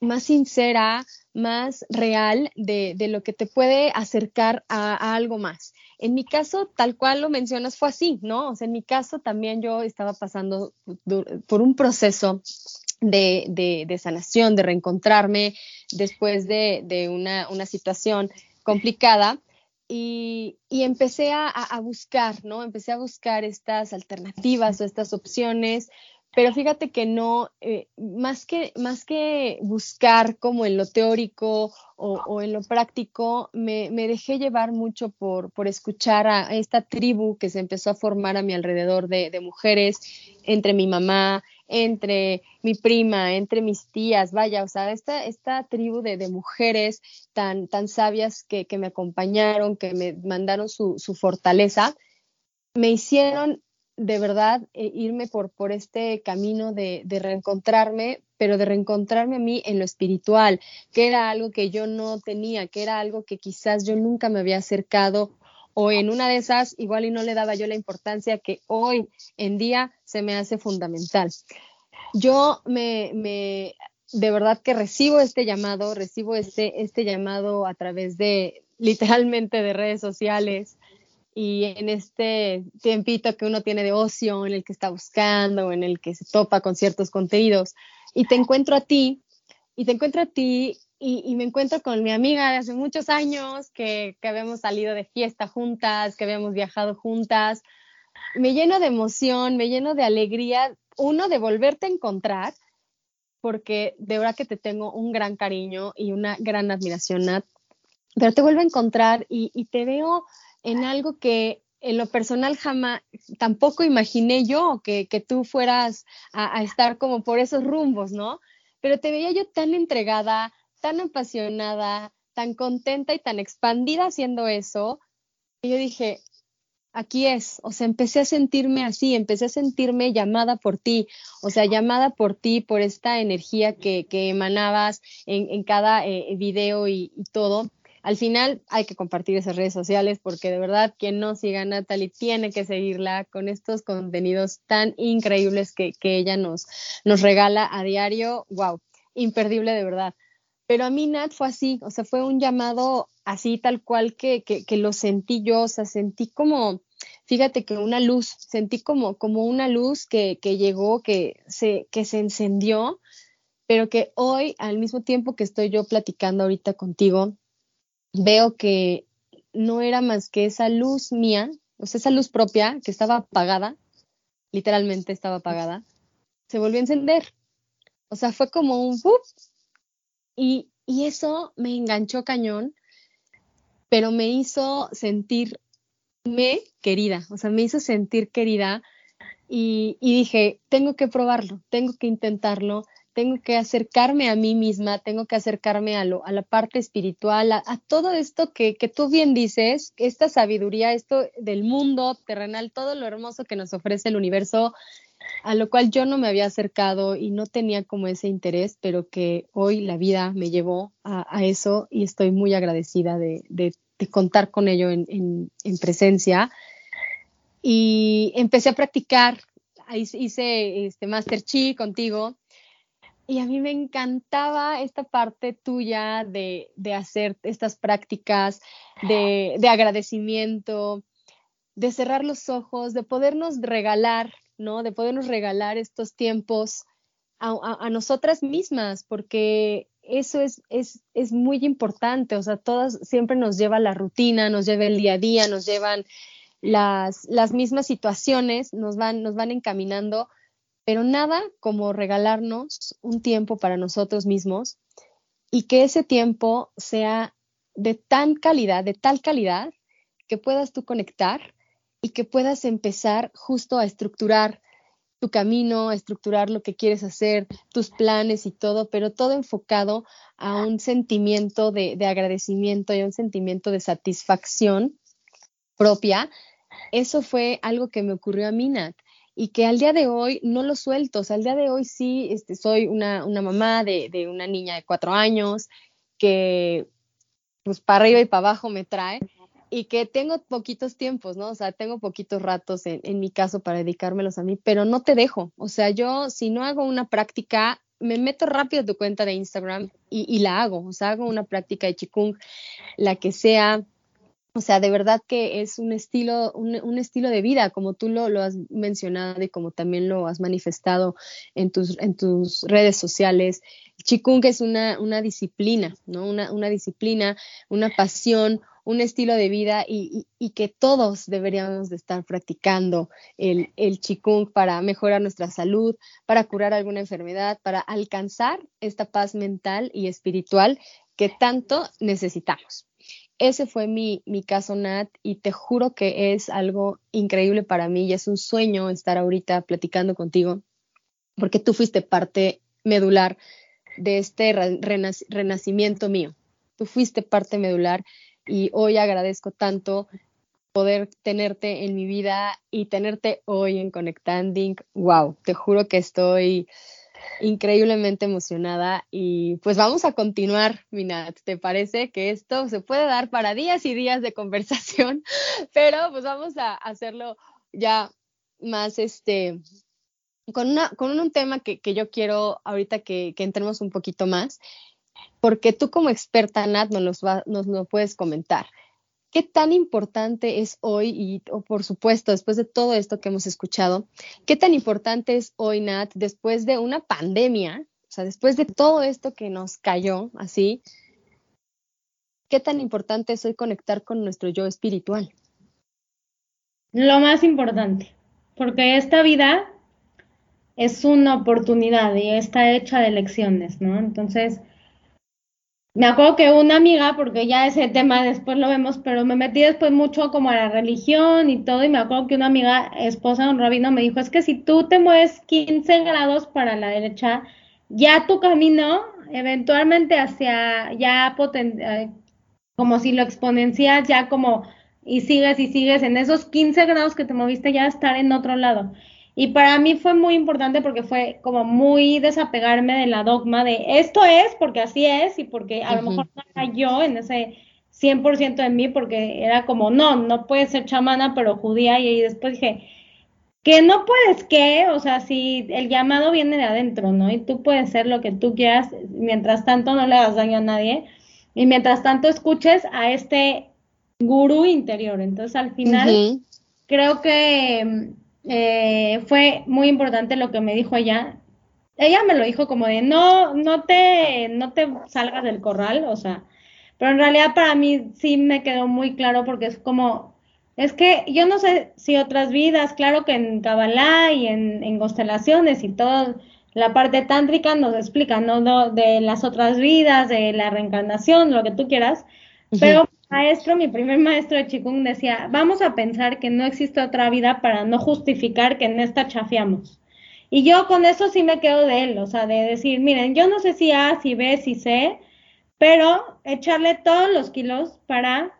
más sincera, más real de, lo que te puede acercar a, algo más. En mi caso, tal cual lo mencionas, fue así, ¿no? O sea, en mi caso también yo estaba pasando por un proceso de, sanación, de reencontrarme después de, una, una situación complicada y, empecé a, buscar, ¿no? Empecé a buscar estas alternativas o estas opciones, pero fíjate que no, eh, más, que, más que buscar como en lo teórico o, en lo práctico, me, dejé llevar mucho por, por escuchar a, esta tribu que se empezó a formar a mi alrededor de, mujeres, entre mi mamá, entre mi prima, entre mis tías, vaya, o sea, esta, esta tribu de, mujeres tan, tan sabias que, me acompañaron, que me mandaron su, su fortaleza, me hicieron de verdad eh, irme por, por este camino de, reencontrarme, pero de reencontrarme a mí en lo espiritual, que era algo que yo no tenía, que era algo que quizás yo nunca me había acercado o en una de esas igual y no le daba yo la importancia que hoy en día se me hace fundamental. Yo me, me de verdad que recibo este llamado, recibo este, este llamado a través de literalmente de redes sociales, y en este tiempito que uno tiene de ocio, en el que está buscando, en el que se topa con ciertos contenidos, y te encuentro a ti, y te encuentro a ti, y, me encuentro con mi amiga de hace muchos años, que, que habíamos salido de fiesta juntas, que habíamos viajado juntas, me lleno de emoción, me lleno de alegría, uno, de volverte a encontrar, porque de verdad que te tengo un gran cariño y una gran admiración, Nat, pero te vuelvo a encontrar y, y te veo en algo que en lo personal jamás, tampoco imaginé yo que, tú fueras a, estar como por esos rumbos, ¿no? Pero te veía yo tan entregada, tan apasionada, tan contenta y tan expandida haciendo eso, que yo dije, aquí es, o sea, empecé a sentirme así, empecé a sentirme llamada por ti, o sea, llamada por ti, por esta energía que, que emanabas en, cada eh, video y, y todo al final hay que compartir esas redes sociales porque de verdad quien no siga a Natalie tiene que seguirla con estos contenidos tan increíbles que, ella nos, nos regala a diario. ¡Wow! Imperdible de verdad. Pero a mí Nat fue así, o sea, fue un llamado así tal cual que, que, lo sentí yo, o sea, sentí como, fíjate que una luz, sentí como, como una luz que, que llegó, que se, que se encendió, pero que hoy, al mismo tiempo que estoy yo platicando ahorita contigo, veo que no era más que esa luz mía, o sea, esa luz propia que estaba apagada, literalmente estaba apagada, se volvió a encender. O sea, fue como un y, y eso me enganchó cañón, pero me hizo sentirme querida, o sea, me hizo sentir querida y, dije, tengo que probarlo, tengo que intentarlo, tengo que acercarme a mí misma, tengo que acercarme a, lo, a la parte espiritual, a, todo esto que, que, tú bien dices, esta sabiduría, esto del mundo terrenal, todo lo hermoso que nos ofrece el universo, a lo cual yo no me había acercado y no tenía como ese interés, pero que hoy la vida me llevó a, eso y estoy muy agradecida de, de, contar con ello en, en, presencia. Y empecé a practicar, hice este Master Chi contigo y a mí me encantaba esta parte tuya de, hacer estas prácticas de, agradecimiento, de cerrar los ojos, de podernos regalar, ¿no? De podernos regalar estos tiempos a, nosotras mismas, porque eso es, es, es, muy importante, o sea, todas siempre nos lleva la rutina, nos lleva el día a día, nos llevan las, las mismas situaciones, nos van, nos van encaminando pero nada como regalarnos un tiempo para nosotros mismos y que ese tiempo sea de tan calidad, de tal calidad, que puedas tú conectar y que puedas empezar justo a estructurar tu camino, a estructurar lo que quieres hacer, tus planes y todo, pero todo enfocado a un sentimiento de, de agradecimiento y a un sentimiento de satisfacción propia. Eso fue algo que me ocurrió a mí, Nat y que al día de hoy no lo suelto. O sea, al día de hoy sí este, soy una, una mamá de, de, una niña de cuatro años que pues para arriba y para abajo me trae y que tengo poquitos tiempos, ¿no? O sea, tengo poquitos ratos en, en mi caso para dedicármelos a mí, pero no te dejo. O sea, yo si no hago una práctica, me meto rápido a tu cuenta de Instagram y, la hago. O sea, hago una práctica de Qigong, la que sea o sea, de verdad que es un estilo, un, estilo de vida, como tú lo, has mencionado y como también lo has manifestado en tus, redes sociales. Chikung es una, disciplina, ¿no? Una disciplina, una pasión, un estilo de vida y, que todos deberíamos de estar practicando el, el Qigong para mejorar nuestra salud, para curar alguna enfermedad, para alcanzar esta paz mental y espiritual que tanto necesitamos. Ese fue mi, mi caso, Nat, y te juro que es algo increíble para mí y es un sueño estar ahorita platicando contigo, porque tú fuiste parte medular de este renacimiento mío. Tú fuiste parte medular y hoy agradezco tanto poder tenerte en mi vida y tenerte hoy en Conectanding. Wow, te juro que estoy increíblemente emocionada y pues vamos a continuar, Minat. ¿Te parece que esto se puede dar para días y días de conversación? [LAUGHS] Pero pues vamos a hacerlo ya más este con, una, con un tema que, yo quiero ahorita que, entremos un poquito más, porque tú como experta, Nat, nos, nos lo puedes comentar. ¿Qué tan importante es hoy, y por supuesto, después de todo esto que hemos escuchado, qué tan importante es hoy, Nat, después de una pandemia, o sea, después de todo esto que nos cayó así, qué tan importante es hoy conectar con nuestro yo espiritual? Lo más importante, porque esta vida es una oportunidad y está hecha de lecciones, ¿no? Entonces, me acuerdo que una amiga, porque ya ese tema después lo vemos, pero me metí después mucho como a la religión y todo, y me acuerdo que una amiga, esposa de un rabino, me dijo, es que si tú te mueves 15 grados para la derecha, ya tu camino eventualmente hacia, ya poten eh, como si lo exponencias, ya como, y sigues y sigues en esos 15 grados que te moviste, ya estar en otro lado. Y para mí fue muy importante porque fue como muy desapegarme de la dogma de esto es porque así es y porque a lo mejor no era yo en ese 100% de mí porque era como, no, no puedes ser chamana pero judía y, después dije, que no puedes que, o sea, si el llamado viene de adentro, ¿no? Y tú puedes ser lo que tú quieras, mientras tanto no le hagas daño a nadie y mientras tanto escuches a este gurú interior. Entonces al final creo que eh, fue muy importante lo que me dijo ella. Ella me lo dijo como de no, no te, no te salgas del corral, o sea, pero en realidad para mí sí me quedó muy claro porque es como, es que yo no sé si otras vidas, claro que en Kabbalah y en, en constelaciones y toda la parte tántrica nos explica, ¿no? De las otras vidas, de la reencarnación, lo que tú quieras, pero maestro, mi primer maestro de Chikung decía, vamos a pensar que no existe otra vida para no justificar que en esta chafiamos. Y yo con eso sí me quedo de él, o sea, de decir, miren, yo no sé si A, si B, si C, pero echarle todos los kilos para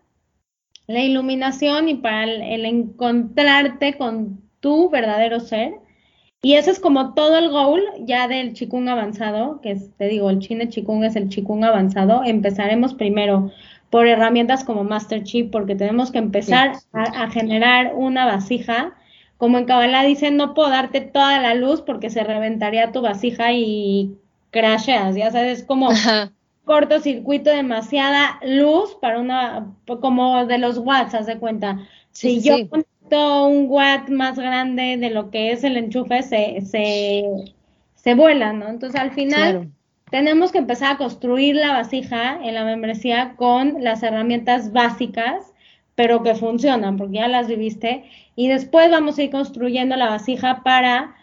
la iluminación y para el, encontrarte con tu verdadero ser. Y eso es como todo el goal ya del Chikung avanzado, que te digo, el Chine Chikung es el Chikung avanzado. Empezaremos primero por herramientas como Master Chip, porque tenemos que empezar a, generar una vasija. Como en Kabbalah dicen, no puedo darte toda la luz porque se reventaría tu vasija y crasheas, ya sabes, como cortocircuito, demasiada luz para una, como de los watts, haz de cuenta. Si yo pongo un watt más grande de lo que es el enchufe, se, se, se vuela, ¿no? Entonces al final tenemos que empezar a construir la vasija en la membresía con las herramientas básicas, pero que funcionan, porque ya las viviste, y después vamos a ir construyendo la vasija para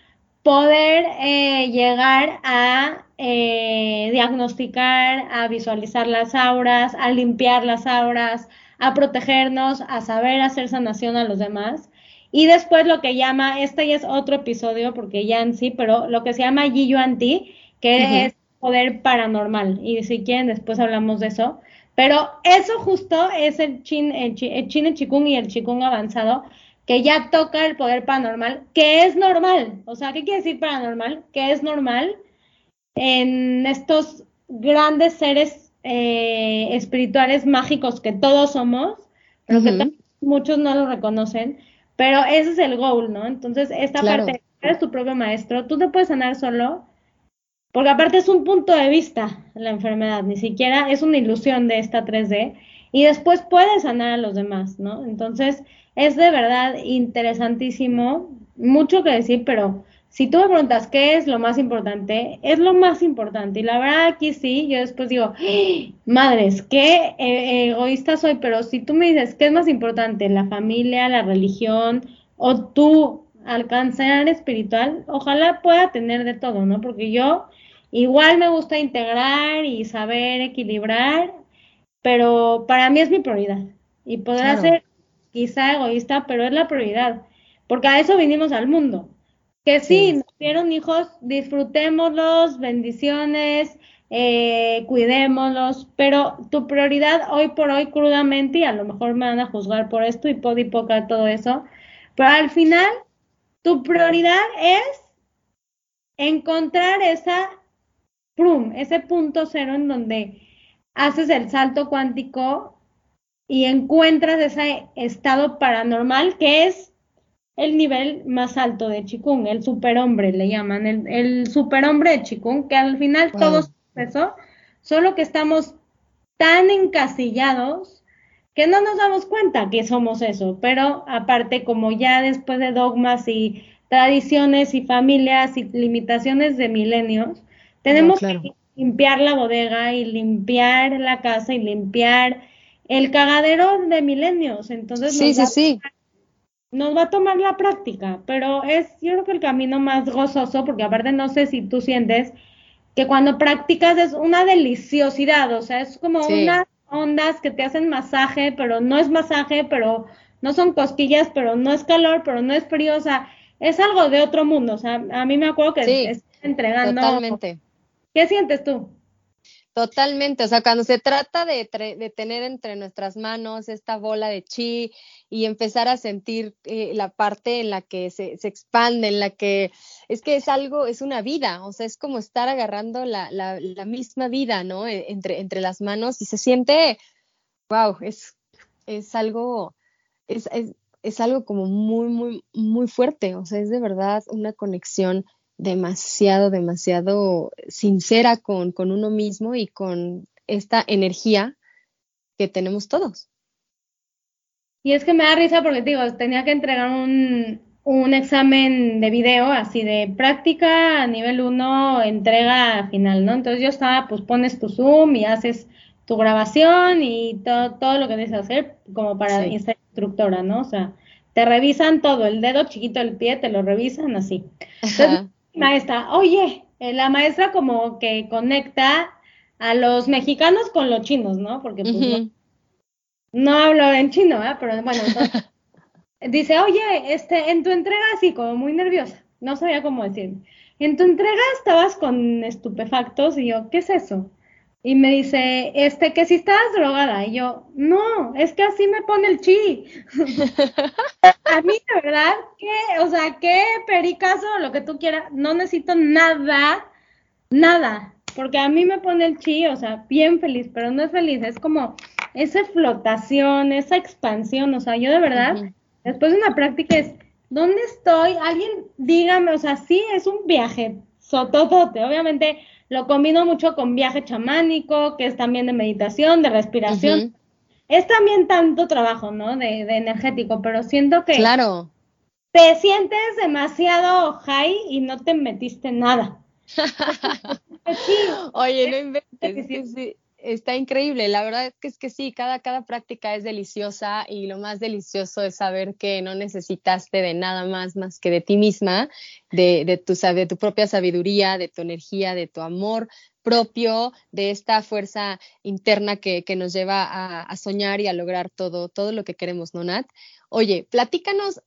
poder eh, llegar a eh, diagnosticar, a visualizar las auras, a limpiar las auras, a protegernos, a saber hacer sanación a los demás. Y después lo que llama, este ya es otro episodio, porque ya en sí, pero lo que se llama Yuan Ti, que es poder paranormal. Y si quieren, después hablamos de eso. Pero eso justo es el chin, el, chin, chikung y el chikung avanzado, que ya toca el poder paranormal, que es normal. O sea, ¿qué quiere decir paranormal? Que es normal en estos grandes seres eh, espirituales mágicos que todos somos, pero que muchos no lo reconocen. Pero ese es el goal, ¿no? Entonces, esta parte, eres tu propio maestro, tú te puedes sanar solo, porque aparte es un punto de vista la enfermedad, ni siquiera es una ilusión de esta 3D y después puede sanar a los demás, ¿no? Entonces es de verdad interesantísimo, mucho que decir, pero si tú me preguntas qué es lo más importante, es lo más importante. Y la verdad aquí sí, yo después digo, ¡Ah! madres, qué eh, egoísta soy, pero si tú me dices qué es más importante, la familia, la religión o tú alcanzar espiritual, ojalá pueda tener de todo, ¿no? Porque yo igual me gusta integrar y saber equilibrar, pero para mí es mi prioridad. Y podrá ser quizá egoísta, pero es la prioridad, porque a eso vinimos al mundo. Que sí, nos dieron hijos, disfrutémoslos, bendiciones, eh, cuidémoslos, pero tu prioridad hoy por hoy crudamente, y a lo mejor me van a juzgar por esto y poca todo eso, pero al final tu prioridad es encontrar esa prum, ese punto cero en donde haces el salto cuántico y encuentras ese estado paranormal que es el nivel más alto de Chikung, el superhombre le llaman, el, el superhombre de Chikung, que al final todos eso, solo que estamos tan encasillados que no nos damos cuenta que somos eso, pero aparte como ya después de dogmas y tradiciones y familias y limitaciones de milenios, tenemos que limpiar la bodega y limpiar la casa y limpiar el cagadero de milenios. Entonces, sí, sí, sí nos va a tomar la práctica, pero es yo creo que el camino más gozoso, porque aparte no sé si tú sientes que cuando practicas es una deliciosidad, o sea, es como unas ondas que te hacen masaje, pero no es masaje, pero no son cosquillas, pero no es calor, pero no es frío, o sea, es algo de otro mundo, o sea, a mí me acuerdo que sí, entregando. Totalmente. ¿Qué sientes tú? Totalmente, o sea, cuando se trata de, tener entre nuestras manos esta bola de chi y empezar a sentir eh, la parte en la que se, expande, en la que es que es algo, es una vida, o sea, es como estar agarrando la, misma vida, ¿no? E, entre, entre las manos y se siente, wow, es, es algo, es, es, es algo como muy, muy, muy fuerte, o sea, es de verdad una conexión demasiado, demasiado sincera con, con uno mismo y con esta energía que tenemos todos. Y es que me da risa porque digo, tenía que entregar un, un examen de video así de práctica a nivel 1, entrega final, ¿no? Entonces yo estaba, pues pones tu Zoom y haces tu grabación y todo, todo lo que debes hacer como para ser instructora, ¿no? O sea, te revisan todo, el dedo chiquito del pie, te lo revisan así. Entonces, maestra, oye, eh, la maestra como que conecta a los mexicanos con los chinos, ¿no? Porque pues, no, hablo en chino, ¿eh? Pero bueno, [LAUGHS] dice, oye, este, en tu entrega así como muy nerviosa, no sabía cómo decir. En tu entrega estabas con estupefactos y yo, ¿qué es eso? Y me dice, este, que si estás drogada. Y yo, no, es que así me pone el chi. [LAUGHS] a mí, de verdad, que, o sea, qué pericazo, lo que tú quieras, no necesito nada, nada, porque a mí me pone el chi, o sea, bien feliz, pero no es feliz, es como esa flotación, esa expansión, o sea, yo de verdad, después de una práctica es, ¿dónde estoy? Alguien dígame, o sea, sí, es un viaje, sototote, obviamente lo combino mucho con viaje chamánico, que es también de meditación, de respiración. Es también tanto trabajo, ¿no? De, energético, pero siento que claro. te sientes demasiado high y no te metiste nada. [LAUGHS] Oye, no inventes está increíble. La verdad es que es que sí, cada, cada práctica es deliciosa y lo más delicioso es saber que no necesitaste de nada más más que de ti misma, de, de, tu, de tu propia sabiduría, de tu energía, de tu amor propio, de esta fuerza interna que, que nos lleva a, soñar y a lograr todo, todo lo que queremos, ¿no, Nat? Oye, platícanos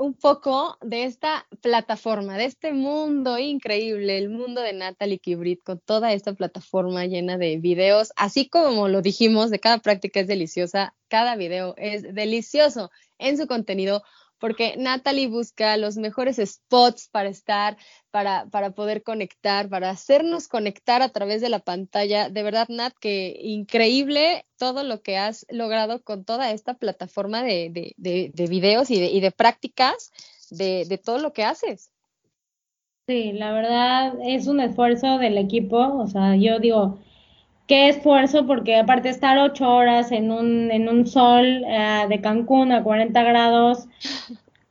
un poco de esta plataforma, de este mundo increíble, el mundo de Natalie Kibrit, con toda esta plataforma llena de videos, así como lo dijimos, de cada práctica es deliciosa, cada video es delicioso en su contenido, porque Natalie busca los mejores spots para estar, para, para poder conectar, para hacernos conectar a través de la pantalla. De verdad, Nat, que increíble todo lo que has logrado con toda esta plataforma de, de, de, videos y de, y de prácticas de, de todo lo que haces. Sí, la verdad es un esfuerzo del equipo, o sea, yo digo, qué esfuerzo, porque aparte estar ocho horas en un, en un sol eh, de Cancún a 40 grados,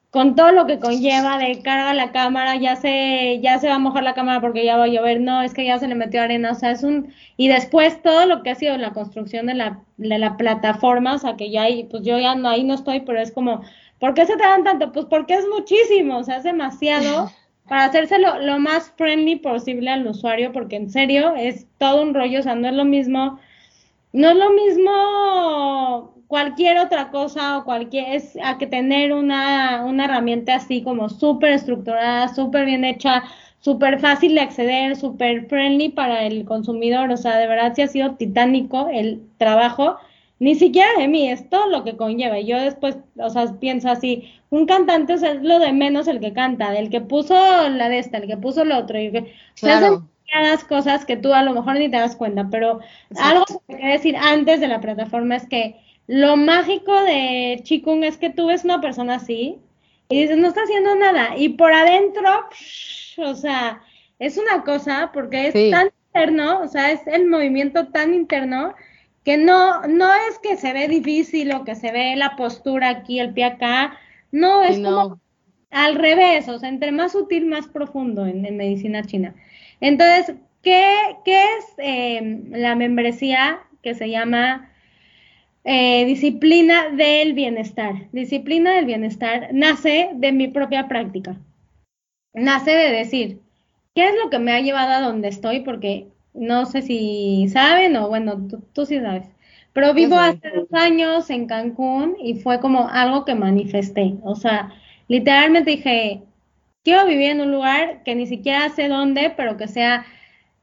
con todo lo que conlleva de carga la cámara, ya se, ya se va a mojar la cámara porque ya va a llover, no, es que ya se le metió arena, o sea, es un, y después todo lo que ha sido la construcción de la, de la plataforma, o sea, que ya ahí, pues yo ya no, ahí no estoy, pero es como, ¿por qué se te dan tanto? Pues porque es muchísimo, o sea, es demasiado para hacérselo lo más friendly posible al usuario, porque en serio es todo un rollo, o sea, no es lo mismo, no es lo mismo cualquier otra cosa o cualquier, es a que tener una, una herramienta así como súper estructurada, súper bien hecha, súper fácil de acceder, súper friendly para el consumidor, o sea, de verdad sí ha sido titánico el trabajo, ni siquiera de mí, es todo lo que conlleva. Yo después, o sea, pienso así, un cantante es lo de menos el que canta, del que puso la de esta, el que puso lo otro, y que claro. se cosas que tú a lo mejor ni te das cuenta, pero algo que quería decir antes de la plataforma es que lo mágico de Chikung es que tú ves una persona así y dices, no está haciendo nada. Y por adentro, o sea, es una cosa porque es tan interno, o sea, es el movimiento tan interno que no, no es que se ve difícil o que se ve la postura aquí, el pie acá. No, es como al revés, o sea, entre más sutil, más profundo en, medicina china. Entonces, ¿qué, qué es eh, la membresía que se llama eh, disciplina del bienestar. Disciplina del bienestar nace de mi propia práctica. Nace de decir, ¿qué es lo que me ha llevado a donde estoy? Porque no sé si saben o bueno, tú, sí sabes. Pero vivo hace dos años en Cancún y fue como algo que manifesté. O sea, literalmente dije, quiero vivir en un lugar que ni siquiera sé dónde, pero que sea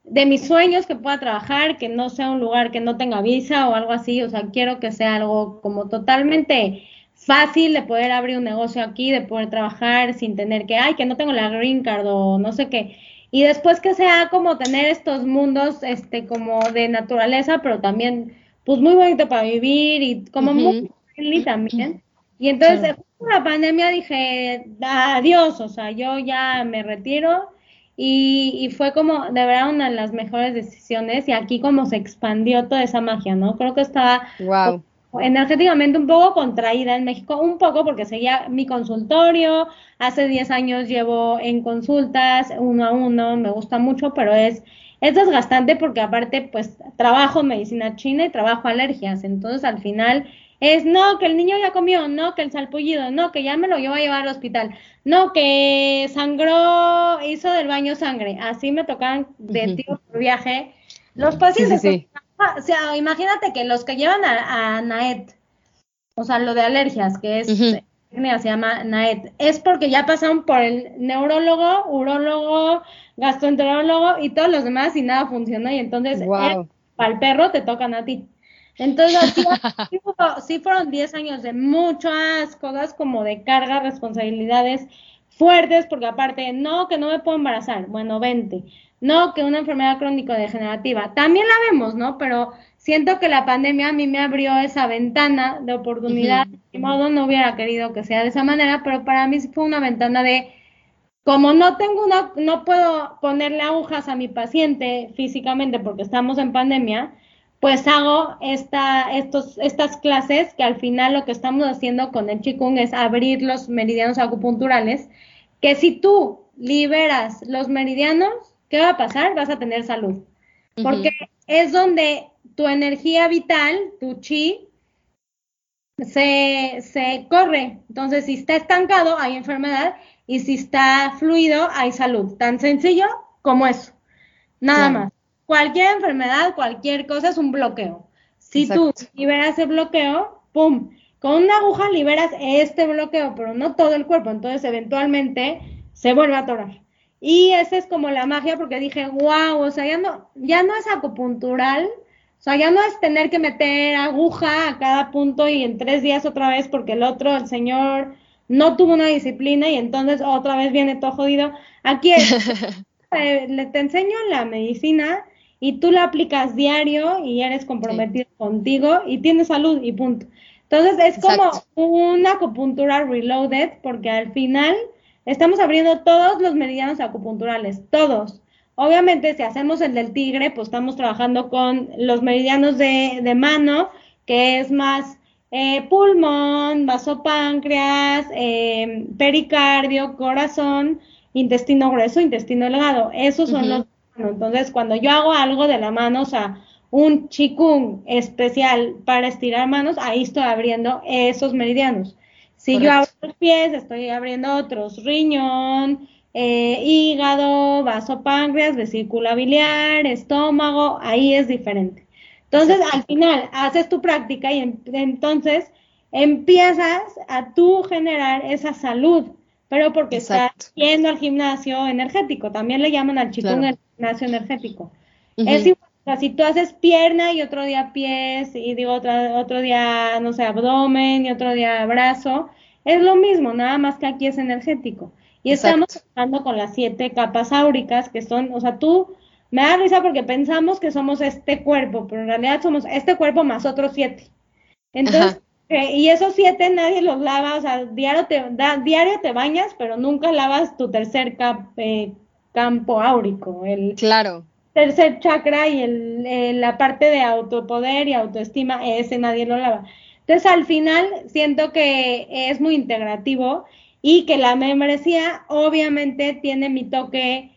de mis sueños que pueda trabajar, que no sea un lugar que no tenga visa o algo así, o sea, quiero que sea algo como totalmente fácil de poder abrir un negocio aquí, de poder trabajar sin tener que, ay, que no tengo la green card o no sé qué. Y después que sea como tener estos mundos, este, como de naturaleza, pero también, pues muy bonito para vivir y como muy friendly también. Y entonces, con la pandemia dije, adiós, o sea, yo ya me retiro y, fue como de verdad una de las mejores decisiones y aquí como se expandió toda esa magia, ¿no? Creo que estaba wow. energéticamente un poco contraída en México, un poco porque seguía mi consultorio, hace 10 años llevo en consultas uno a uno, me gusta mucho, pero es, es desgastante porque aparte pues trabajo medicina china y trabajo alergias, entonces al final es no, que el niño ya comió, no, que el salpullido, no, que ya me lo llevo a llevar al hospital, no, que sangró, hizo del baño sangre. Así me tocan de tío por viaje. Los pacientes, o sea, imagínate que los que llevan a, NAET, o sea, lo de alergias, que es, se llama NAET, es porque ya pasaron por el neurólogo, urólogo, gastroenterólogo y todos los demás y nada funcionó y entonces para el perro te tocan a ti. Entonces, [LAUGHS] sí, fueron 10 años de muchas cosas como de carga, responsabilidades fuertes, porque aparte, no, que no me puedo embarazar, bueno, 20, no, que una enfermedad crónico-degenerativa, también la vemos, ¿no? Pero siento que la pandemia a mí me abrió esa ventana de oportunidad, de modo no hubiera querido que sea de esa manera, pero para mí sí fue una ventana de, como no tengo una, no puedo ponerle agujas a mi paciente físicamente porque estamos en pandemia, pues hago esta, estos, estas clases que al final lo que estamos haciendo con el Qigong es abrir los meridianos acupunturales, que si tú liberas los meridianos, ¿qué va a pasar? Vas a tener salud. Porque es donde tu energía vital, tu chi, se, se, corre. Entonces, si está estancado, hay enfermedad, y si está fluido, hay salud. Tan sencillo como eso. Nada más cualquier enfermedad, cualquier cosa es un bloqueo. Si tú liberas el bloqueo, ¡pum! Con una aguja liberas este bloqueo, pero no todo el cuerpo, entonces eventualmente se vuelve a atorar. Y esa es como la magia porque dije, wow, o sea, ya no, ya no es acupuntural, o sea, ya no es tener que meter aguja a cada punto y en tres días otra vez porque el otro, el señor, no tuvo una disciplina y entonces otra vez viene todo jodido. Aquí es, [LAUGHS] eh, te enseño la medicina y tú la aplicas diario y eres comprometido contigo y tienes salud y punto. Entonces es como una acupuntura reloaded porque al final estamos abriendo todos los meridianos acupunturales, todos. Obviamente si hacemos el del tigre, pues estamos trabajando con los meridianos de, de mano, que es más eh, pulmón, vasopáncreas, eh, pericardio, corazón, intestino grueso, intestino delgado. Esos son los entonces, cuando yo hago algo de la mano, o sea, un chikung especial para estirar manos, ahí estoy abriendo esos meridianos. Si yo abro los pies, estoy abriendo otros, riñón, eh, hígado, vaso páncreas, vesícula biliar, estómago, ahí es diferente. Entonces, al final, haces tu práctica y entonces empiezas a tú generar esa salud, pero porque estás yendo al gimnasio energético, también le llaman al chikung el gimnasio energético. Es igual o sea, si tú haces pierna y otro día pies y digo otro, otro día, no sé, abdomen y otro día brazo, es lo mismo, nada más que aquí es energético. Y estamos trabajando con las siete capas áuricas que son, o sea, tú me da risa porque pensamos que somos este cuerpo, pero en realidad somos este cuerpo más otros siete. Entonces, eh, y esos siete nadie los lava, o sea, diario te, da, diario te bañas, pero nunca lavas tu tercer eh, campo áurico. El, claro tercer chakra y el, la parte de autopoder y autoestima, ese nadie lo lava. Entonces, al final, siento que es muy integrativo y que la membresía obviamente tiene mi toque,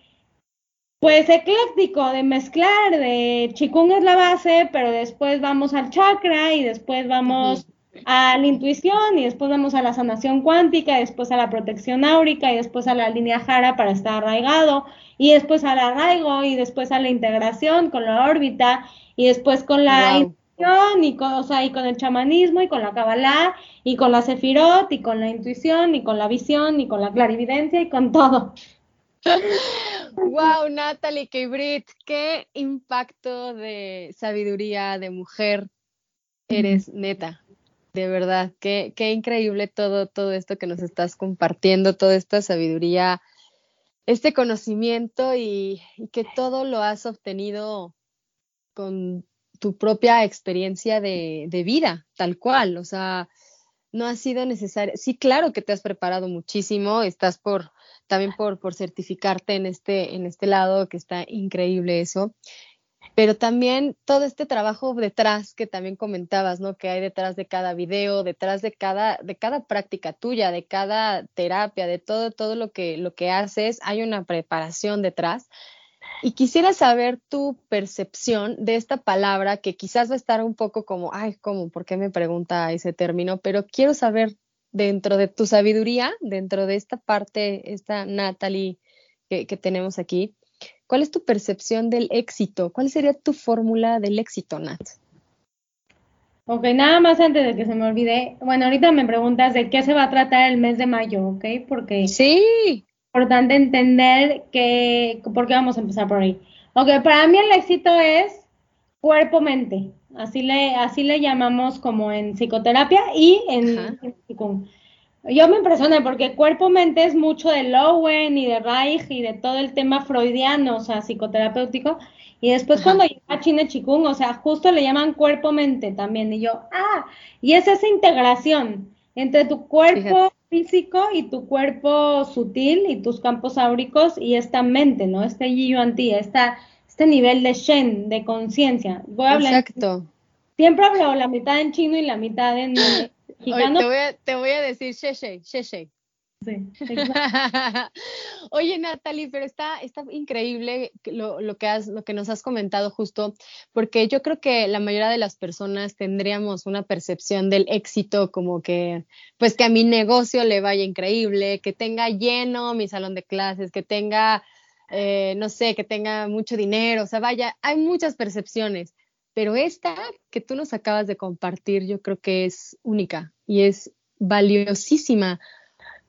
pues, ecléctico de mezclar, de chikung es la base, pero después vamos al chakra y después vamos a la intuición y después vamos a la sanación cuántica, y después a la protección áurica y después a la línea jara para estar arraigado y después al arraigo y después a la integración con la órbita y después con la intuición y con, o sea, y con el chamanismo y con la kabbalah y con la sefirot y con la intuición y con la visión y con la clarividencia y con todo. [LAUGHS] Wow, Natalie Kebrit, qué impacto de sabiduría de mujer eres, neta de verdad, qué, qué increíble todo, todo esto que nos estás compartiendo, toda esta sabiduría, este conocimiento y, que todo lo has obtenido con tu propia experiencia de, de, vida, tal cual. O sea, no ha sido necesario. Sí, claro que te has preparado muchísimo, estás por también por, por certificarte en este, en este lado, que está increíble eso pero también todo este trabajo detrás que también comentabas, ¿no? Que hay detrás de cada video, detrás de cada, de cada práctica tuya, de cada terapia, de todo, todo lo que, lo que haces, hay una preparación detrás. Y quisiera saber tu percepción de esta palabra que quizás va a estar un poco como, ay, ¿cómo? ¿Por qué me pregunta ese término? Pero quiero saber dentro de tu sabiduría, dentro de esta parte, esta Natalie que, que tenemos aquí, ¿Cuál es tu percepción del éxito? ¿Cuál sería tu fórmula del éxito, Nat? Ok, nada más antes de que se me olvide. Bueno, ahorita me preguntas de qué se va a tratar el mes de mayo, ¿ok? Porque sí. es importante entender que, ¿por qué vamos a empezar por ahí? Ok, para mí el éxito es cuerpo-mente. Así le, así le llamamos como en psicoterapia y en, en yo me impresioné porque cuerpo-mente es mucho de Lowen y de Reich y de todo el tema freudiano, o sea, psicoterapéutico. Y después cuando llega Chine Chikung, o sea, justo le llaman cuerpo-mente también. Y yo, ah, y es esa integración entre tu cuerpo físico y tu cuerpo sutil y tus campos áuricos y esta mente, ¿no? Este Yuan Ti, esta, este nivel de Shen, de conciencia. Voy a hablar. Exacto. Siempre hablo la mitad en chino y la mitad en [CLEARS THROAT] te, voy a, te voy a decir Sheshe, Sheshe. Sí, [LAUGHS] Oye, Natalie, pero está, está increíble lo, lo, que has, lo que nos has comentado justo, porque yo creo que la mayoría de las personas tendríamos una percepción del éxito como que, pues que a mi negocio le vaya increíble, que tenga lleno mi salón de clases, que tenga, eh, no sé, que tenga mucho dinero, o sea, vaya, hay muchas percepciones. Pero esta que tú nos acabas de compartir, yo creo que es única y es valiosísima,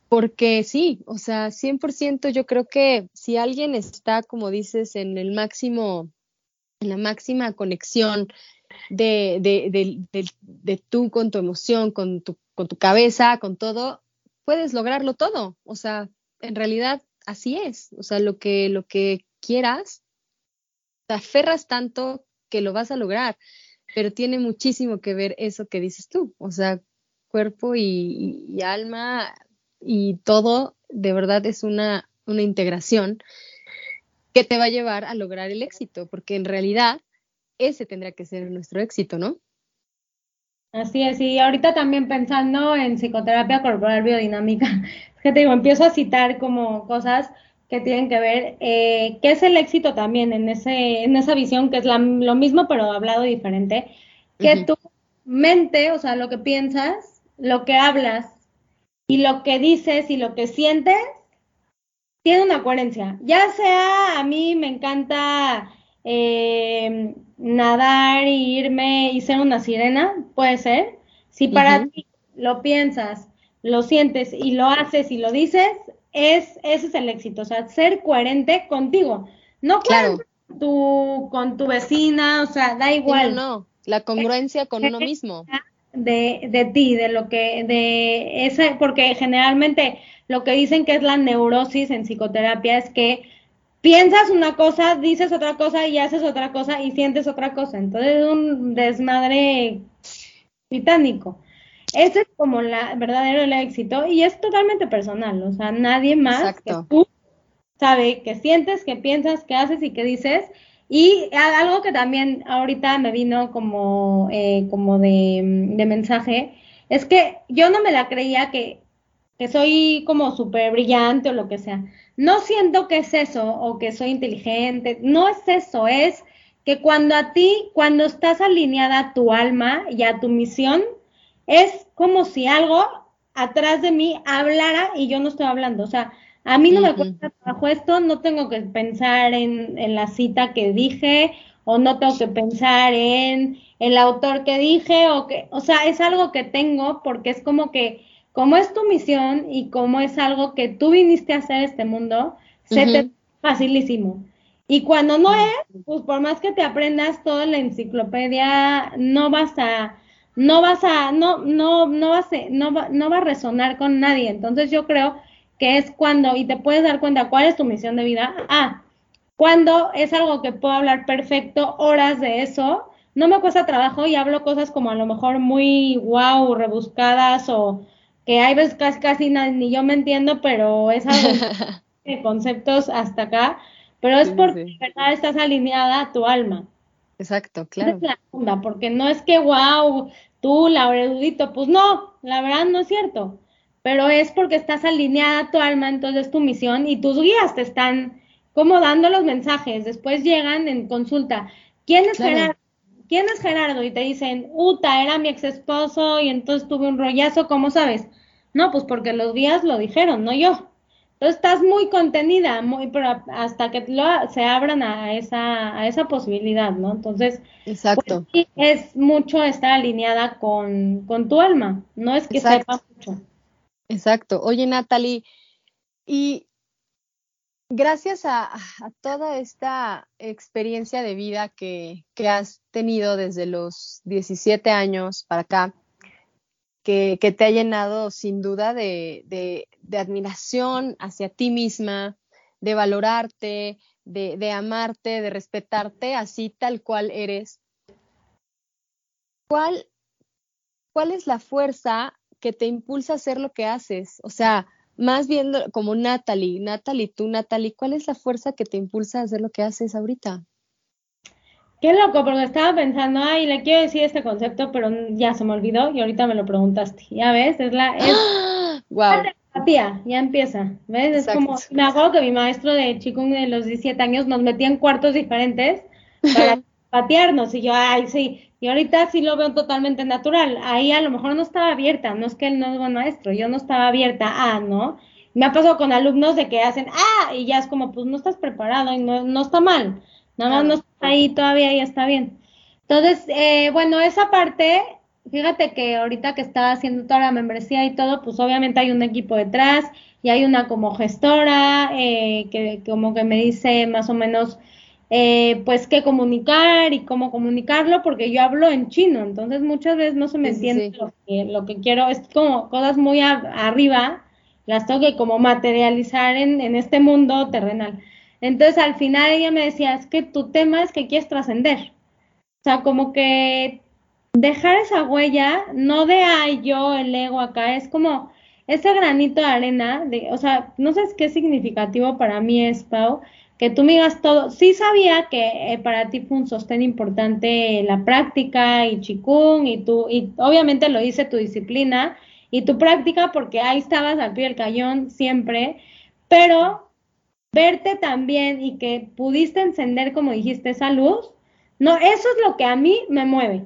porque sí, o sea, 100% yo creo que si alguien está, como dices, en el máximo, en la máxima conexión de, de, de, de tú con tu emoción, con tu, con tu cabeza, con todo, puedes lograrlo todo. O sea, en realidad así es. O sea, lo que, lo que quieras, te aferras tanto que lo vas a lograr, pero tiene muchísimo que ver eso que dices tú, o sea, cuerpo y, alma y todo, de verdad es una, una integración que te va a llevar a lograr el éxito, porque en realidad ese tendrá que ser nuestro éxito, ¿no? Así es, y ahorita también pensando en psicoterapia corporal biodinámica, que te digo, empiezo a citar como cosas que tienen que ver, eh, qué es el éxito también en, ese, en esa visión, que es lo mismo pero hablado diferente, que tu mente, o sea, lo que piensas, lo que hablas y lo que dices y lo que sientes, tiene una coherencia. Ya sea, a mí me encanta eh, nadar y irme y ser una sirena, puede ser. Si para ti lo piensas, lo sientes y lo haces y lo dices, es, ese es el éxito. O sea, ser coherente contigo. No claro. con, tu, con tu vecina, o sea, da igual. no, no, la congruencia con uno mismo. De, de ti, de lo que, de esa, porque generalmente lo que dicen que es la neurosis en psicoterapia es que piensas una cosa, dices otra cosa y haces otra cosa y sientes otra cosa. Entonces es un desmadre titánico. Ese es como la verdadero el éxito y es totalmente personal, o sea, nadie más que tú sabe que sientes, que piensas, que haces y que dices. Y algo que también ahorita me vino como, eh, como de, de mensaje, es que yo no me la creía que que soy como súper brillante o lo que sea. No siento que es eso o que soy inteligente, no es eso, es que cuando a ti, cuando estás alineada a tu alma y a tu misión, es como si algo atrás de mí hablara y yo no estoy hablando. O sea, a mí no me cuesta trabajo esto, no tengo que pensar en, en, la cita que dije o no tengo que pensar en el autor que dije o que, o sea, es algo que tengo porque es como que como es tu misión y como es algo que tú viniste a hacer este mundo, se te facilísimo. Y cuando no es, pues por más que te aprendas toda la enciclopedia, no vas a, no vas a, no, no, no vas a, no va, no va a resonar con nadie. Entonces yo creo que es cuando, y te puedes dar cuenta cuál es tu misión de vida. Ah, cuando es algo que puedo hablar perfecto, horas de eso, no me cuesta trabajo y hablo cosas como a lo mejor muy wow, rebuscadas o que hay veces casi, casi ni yo me entiendo, pero es algo [LAUGHS] de conceptos hasta acá, pero es porque de verdad estás alineada a tu alma. Exacto, claro. Es la onda, porque no es que, wow, tú, Laura Erudito, pues no, la verdad no es cierto, pero es porque estás alineada a tu alma, entonces tu misión y tus guías te están como dando los mensajes, después llegan en consulta, ¿quién es Gerardo? ¿Quién es Gerardo? Y te dicen, Uta, era mi ex esposo y entonces tuve un rollazo, ¿cómo sabes? No, pues porque los días lo dijeron, no yo. Entonces estás muy contenida, muy, pero hasta que se abran a esa, a esa posibilidad, ¿no? Entonces, Exacto. Pues, es mucho estar alineada con, con tu alma, no es que sepa mucho. Exacto. Oye, Natalie, y gracias a, a, toda esta experiencia de vida que, que has tenido desde los 17 años para acá, que, te ha llenado sin duda de, admiración hacia ti misma, de valorarte, de, amarte, de respetarte así tal cual eres. ¿Cuál, ¿Cuál es la fuerza que te impulsa a hacer lo que haces? O sea, más bien como Natalie, Natalie, tú, Natalie, ¿cuál es la fuerza que te impulsa a hacer lo que haces ahorita? Qué loco, porque estaba pensando, ay, le quiero decir este concepto, pero ya se me olvidó y ahorita me lo preguntaste. Ya ves, es la, es [GASPS] wow. terapia, ya empieza. ¿Ves? Es como, me acuerdo que mi maestro de Chikung de los 17 años nos metía en cuartos diferentes para [LAUGHS] patearnos y yo, ay, sí. Y ahorita sí lo veo totalmente natural. Ahí a lo mejor no estaba abierta, no es que él no es buen maestro, yo no estaba abierta a, ¿no? Me ha pasado con alumnos de que hacen, ah, y ya es como, pues no estás preparado y no, no está mal Nada más no está ahí todavía y está bien. Entonces, eh, bueno, esa parte, fíjate que ahorita que estaba haciendo toda la membresía y todo, pues obviamente hay un equipo detrás y hay una como gestora eh, que como que me dice más o menos eh, pues qué comunicar y cómo comunicarlo, porque yo hablo en chino, entonces muchas veces no se me entiende Lo, que, lo, que, quiero, es como cosas muy arriba, las tengo que como materializar en, en este mundo terrenal. Entonces al final ella me decía, es que tu tema es que quieres trascender. O sea, como que dejar esa huella, no de ay yo, el ego acá, es como ese granito de arena, de, o sea, no sé qué significativo para mí es, Pau, que tú me digas todo. Sí sabía que eh, para ti fue un sostén importante la práctica y chikung y tú, y obviamente lo hice tu disciplina y tu práctica porque ahí estabas al pie del cañón siempre, pero verte también y que pudiste encender, como dijiste, esa luz, no, eso es lo que a mí me mueve.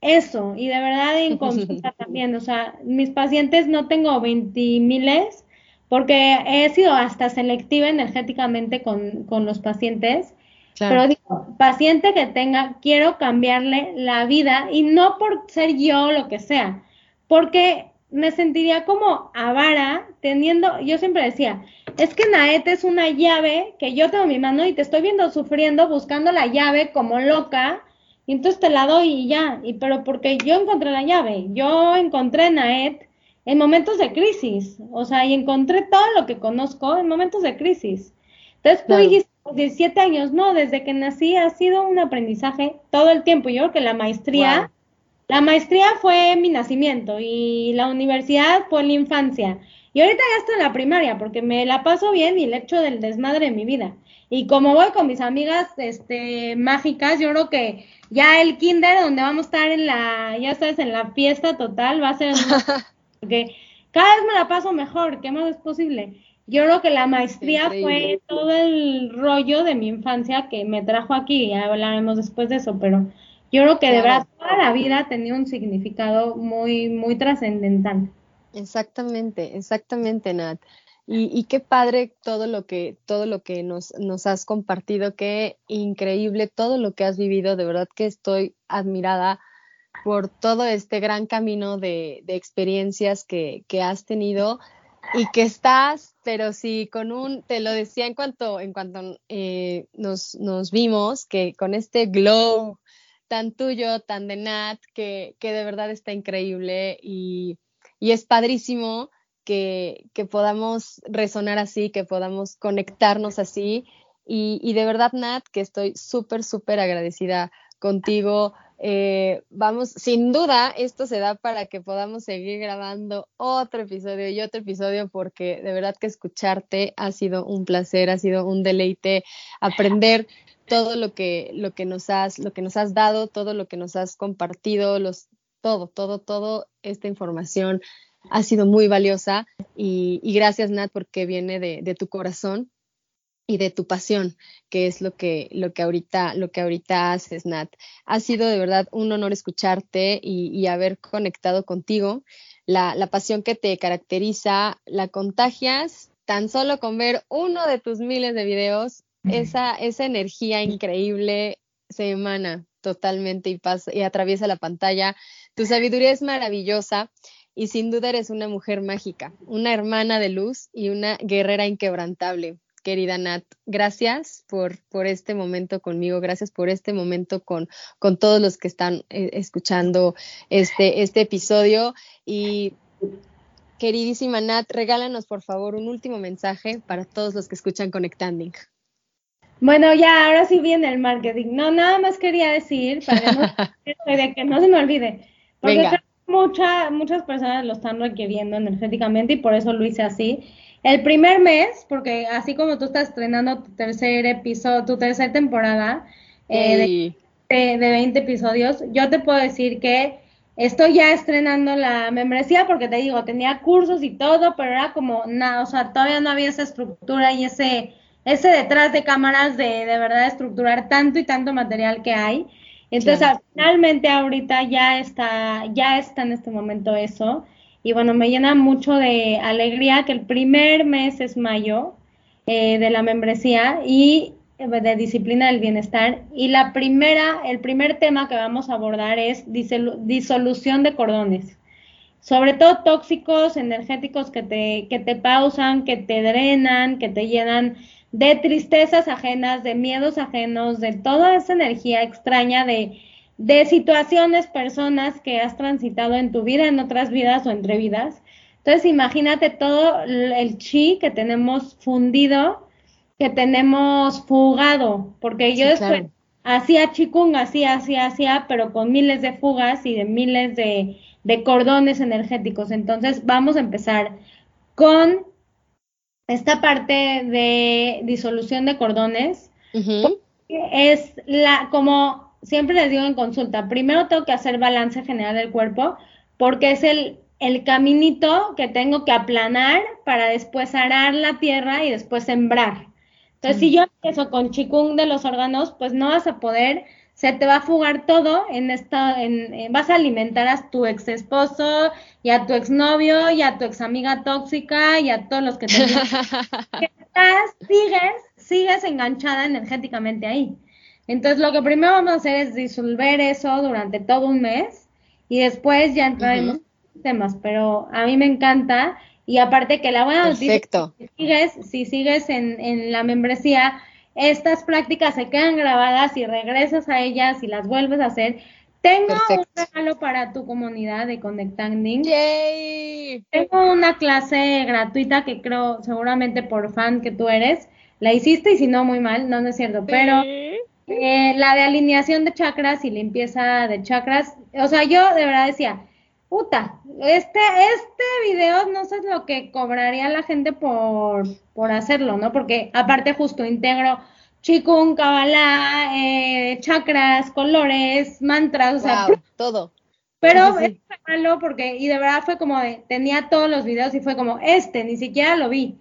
Eso, y de verdad en consulta [LAUGHS] también, o sea, mis pacientes no tengo 20 miles, porque he sido hasta selectiva energéticamente con, con los pacientes, pero digo, paciente que tenga, quiero cambiarle la vida y no por ser yo lo que sea, porque me sentiría como avara teniendo, yo siempre decía, es que Naet es una llave que yo tengo en mi mano y te estoy viendo sufriendo, buscando la llave como loca, y entonces te la doy y ya, y pero porque yo encontré la llave, yo encontré Naet en momentos de crisis, o sea, y encontré todo lo que conozco en momentos de crisis. Entonces tú dijiste, 17 años, no, desde que nací ha sido un aprendizaje todo el tiempo. Yo creo que la maestría, la maestría fue mi nacimiento y la universidad fue la infancia. Y ahorita ya estoy en la primaria porque me la paso bien y le echo del desmadre en mi vida. Y como voy con mis amigas este, mágicas, yo creo que ya el kinder donde vamos a estar en la, ya sabes, en la fiesta total va a ser [LAUGHS] porque cada vez me la paso mejor, ¿qué más es posible? Yo creo que la maestría fue todo el rollo de mi infancia que me trajo aquí, ya hablaremos después de eso, pero yo creo que de verdad toda la vida tenía un significado muy, muy trascendental. Exactamente, exactamente, Nat. Y, qué padre todo lo que, todo lo que nos, nos has compartido, qué increíble todo lo que has vivido, de verdad que estoy admirada por todo este gran camino de, experiencias que, has tenido y que estás, pero sí, con un, te lo decía en cuanto, en cuanto eh, nos, nos, vimos, que con este glow tan tuyo, tan de Nat, que, que de verdad está increíble y, es padrísimo que, que, podamos resonar así, que podamos conectarnos así. Y, y de verdad, Nat, que estoy súper, súper agradecida contigo eh, vamos, sin duda, esto se da para que podamos seguir grabando otro episodio y otro episodio, porque de verdad que escucharte ha sido un placer, ha sido un deleite aprender todo lo que, lo que nos has, lo que nos has dado, todo lo que nos has compartido, los, todo, todo, todo esta información ha sido muy valiosa y, gracias Nat porque viene de, de tu corazón y de tu pasión, que es lo que, lo que ahorita, lo que ahorita haces, Nat. Ha sido de verdad un honor escucharte y, haber conectado contigo. La, la, pasión que te caracteriza, la contagias tan solo con ver uno de tus miles de videos, esa, esa energía increíble se emana totalmente y pasa y atraviesa la pantalla. Tu sabiduría es maravillosa y sin duda eres una mujer mágica, una hermana de luz y una guerrera inquebrantable querida Nat. Gracias por, por este momento conmigo, gracias por este momento con, con todos los que están eh, escuchando este, este episodio. Y queridísima Nat, regálanos por favor un último mensaje para todos los que escuchan Conectanding. Bueno, ya, ahora sí viene el marketing. No, nada más quería decir, para [LAUGHS] no, que no se me olvide, porque muchas personas lo están requiriendo energéticamente y por eso lo hice así. El primer mes, porque así como tú estás estrenando tu tercer episodio, tu tercera temporada eh, de, de, 20 episodios, yo te puedo decir que estoy ya estrenando la membresía porque te digo, tenía cursos y todo, pero era como nada, o sea, todavía no había esa estructura y ese, ese detrás de cámaras de de verdad estructurar tanto y tanto material que hay. Entonces, finalmente ahorita ya está, ya está en este momento eso. Y bueno, me llena mucho de alegría que el primer mes es mayo eh, de la membresía y eh, de disciplina del bienestar. Y la primera, el primer tema que vamos a abordar es disolución de cordones. Sobre todo tóxicos, energéticos que te, que te pausan, que te drenan, que te llenan de tristezas ajenas, de miedos ajenos, de toda esa energía extraña de de situaciones, personas que has transitado en tu vida, en otras vidas o entre vidas. Entonces, imagínate todo el chi que tenemos fundido, que tenemos fugado, porque yo después hacía chikung, hacía, hacía, hacía, pero con miles de fugas y de miles de, de cordones energéticos. Entonces, vamos a empezar con esta parte de disolución de cordones es la, como siempre les digo en consulta, primero tengo que hacer balance general del cuerpo porque es el, el caminito que tengo que aplanar para después arar la tierra y después sembrar. Entonces, si yo empiezo con chikung de los órganos, pues no vas a poder se te va a fugar todo en esta, en, vas a alimentar a tu ex esposo y a tu exnovio y a tu ex amiga tóxica y a todos los que te [LAUGHS] sigues, sigues enganchada energéticamente ahí. Entonces lo que primero vamos a hacer es disolver eso durante todo un mes y después ya entraremos en temas, pero a mí me encanta y aparte que la buena noticia si sigues, si sigues en, en la membresía, estas prácticas se quedan grabadas y regresas a ellas y las vuelves a hacer. Tengo un regalo para tu comunidad de Connectanding. Yay. Tengo una clase gratuita que creo seguramente por fan que tú eres, la hiciste y si no muy mal, no, no es cierto, pero eh, la de alineación de chakras y limpieza de chakras, o sea, yo de verdad decía, puta, este, este video no sé lo que cobraría la gente por, por hacerlo, ¿no? Porque aparte justo integro chikung, kabbalah, eh, chakras, colores, mantras, o sea, todo. Pero es malo porque, y de verdad fue como de, tenía todos los videos y fue como, este, ni siquiera lo vi.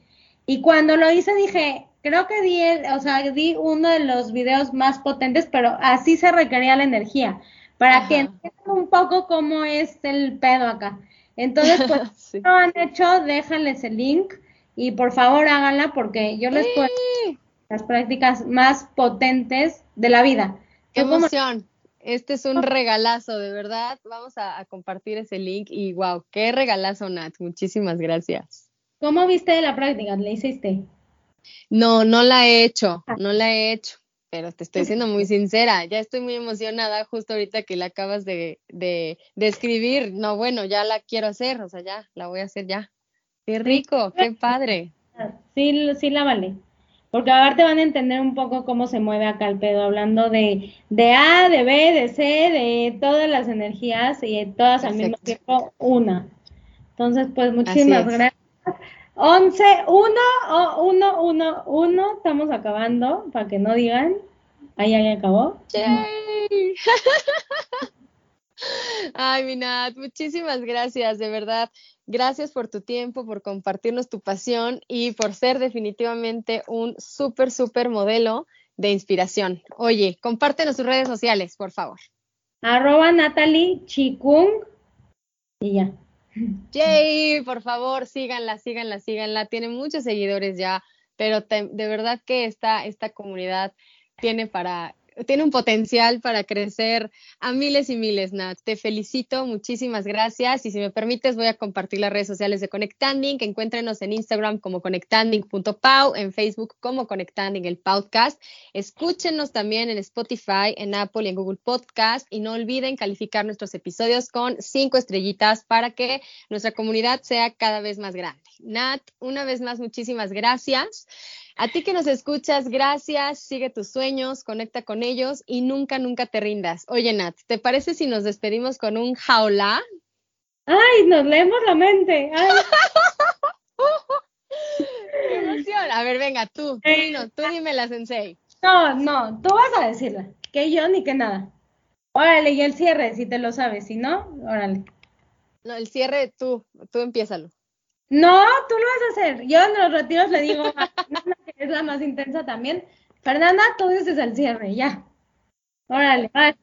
Y cuando lo hice dije, creo que di, o sea, di uno de los videos más potentes, pero así se requería la energía para que entiendan un poco cómo es el pedo acá. Entonces, pues, [LAUGHS] si no lo han hecho, déjales el link y por favor háganla porque yo les puedo las prácticas más potentes de la vida. ¡Qué emoción! Este es un regalazo, de verdad. Vamos a, compartir ese link y wow, qué regalazo, Nat. Muchísimas gracias. ¿Cómo viste la práctica? ¿Le hiciste? No, no la he hecho, ah. no la he hecho pero te estoy [LAUGHS] siendo muy sincera, ya estoy muy emocionada justo ahorita que la acabas de, de, escribir. No, bueno, ya la quiero hacer, o sea, ya, la voy a hacer ya. Qué rico, qué padre. Sí, sí la vale. Porque te van a entender un poco cómo se mueve acá el pedo, hablando de, de A, de B, de C, de todas las energías y de todas al mismo tiempo una. Entonces, pues muchísimas gracias. 11, 1, 1, 1, 1, estamos acabando, para que no digan. Ahí, ahí acabó. [LAUGHS] Ay, Minat, muchísimas gracias, de verdad. Gracias por tu tiempo, por compartirnos tu pasión y por ser definitivamente un súper, súper modelo de inspiración. Oye, compártenos tus redes sociales, por favor. Arroba Natalie Chikung y ya. Jay, por favor, síganla, síganla, síganla. Tiene muchos seguidores ya, pero de verdad que esta, esta comunidad tiene para tiene un potencial para crecer a miles y miles, Nat. Te felicito, muchísimas gracias. Y si me permites, voy a compartir las redes sociales de Conectanding. Encuéntrenos en Instagram como conectanding.pau, en Facebook como Conectanding el podcast. Escúchenos también en Spotify, en Apple y en Google Podcast. Y no olviden calificar nuestros episodios con cinco estrellitas para que nuestra comunidad sea cada vez más grande. Nat, una vez más, muchísimas gracias. A ti que nos escuchas, gracias, sigue tus sueños, conecta con ellos y nunca, nunca te rindas. Oye, Nat, ¿te parece si nos despedimos con un jaula? Ay, nos leemos la mente. [LAUGHS] ¡Qué emoción! A ver, venga, tú, tú, no, tú dime la sensei. No, no, tú vas a decirla, que yo ni que nada. Órale, y el cierre, si te lo sabes, si no, órale. No, el cierre tú, tú empiézalo. No, tú lo vas a hacer. Yo en los retiros le digo [LAUGHS] Fernanda, que es la más intensa también. Fernanda, tú dices el cierre, ya. Órale, vale.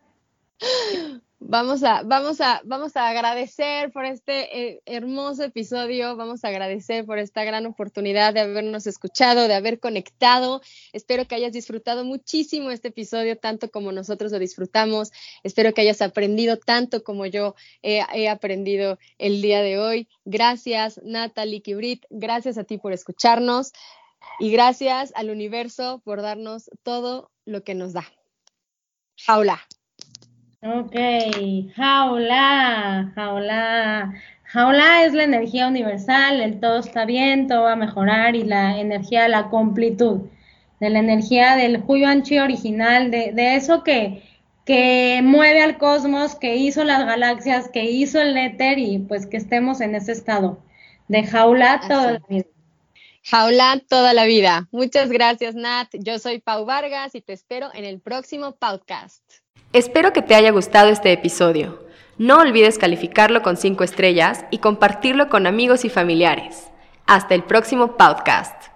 Vamos a, vamos a, vamos a agradecer por este eh, hermoso episodio, vamos a agradecer por esta gran oportunidad de habernos escuchado, de haber conectado. Espero que hayas disfrutado muchísimo este episodio, tanto como nosotros lo disfrutamos. Espero que hayas aprendido tanto como yo he aprendido el día de hoy. Gracias, Natalie Kibrit. Gracias a ti por escucharnos y gracias al universo por darnos todo lo que nos da. Jaula. Ok, jaula, jaula. Jaula es la energía universal, el todo está bien, todo va a mejorar y la energía de la completud, de la energía del Chi original, de, de eso que, que mueve al cosmos, que hizo las galaxias, que hizo el éter y pues que estemos en ese estado de jaula todo el Jaula toda la vida. Muchas gracias, Nat. Yo soy Pau Vargas y te espero en el próximo podcast. Espero que te haya gustado este episodio. No olvides calificarlo con 5 estrellas y compartirlo con amigos y familiares. Hasta el próximo podcast.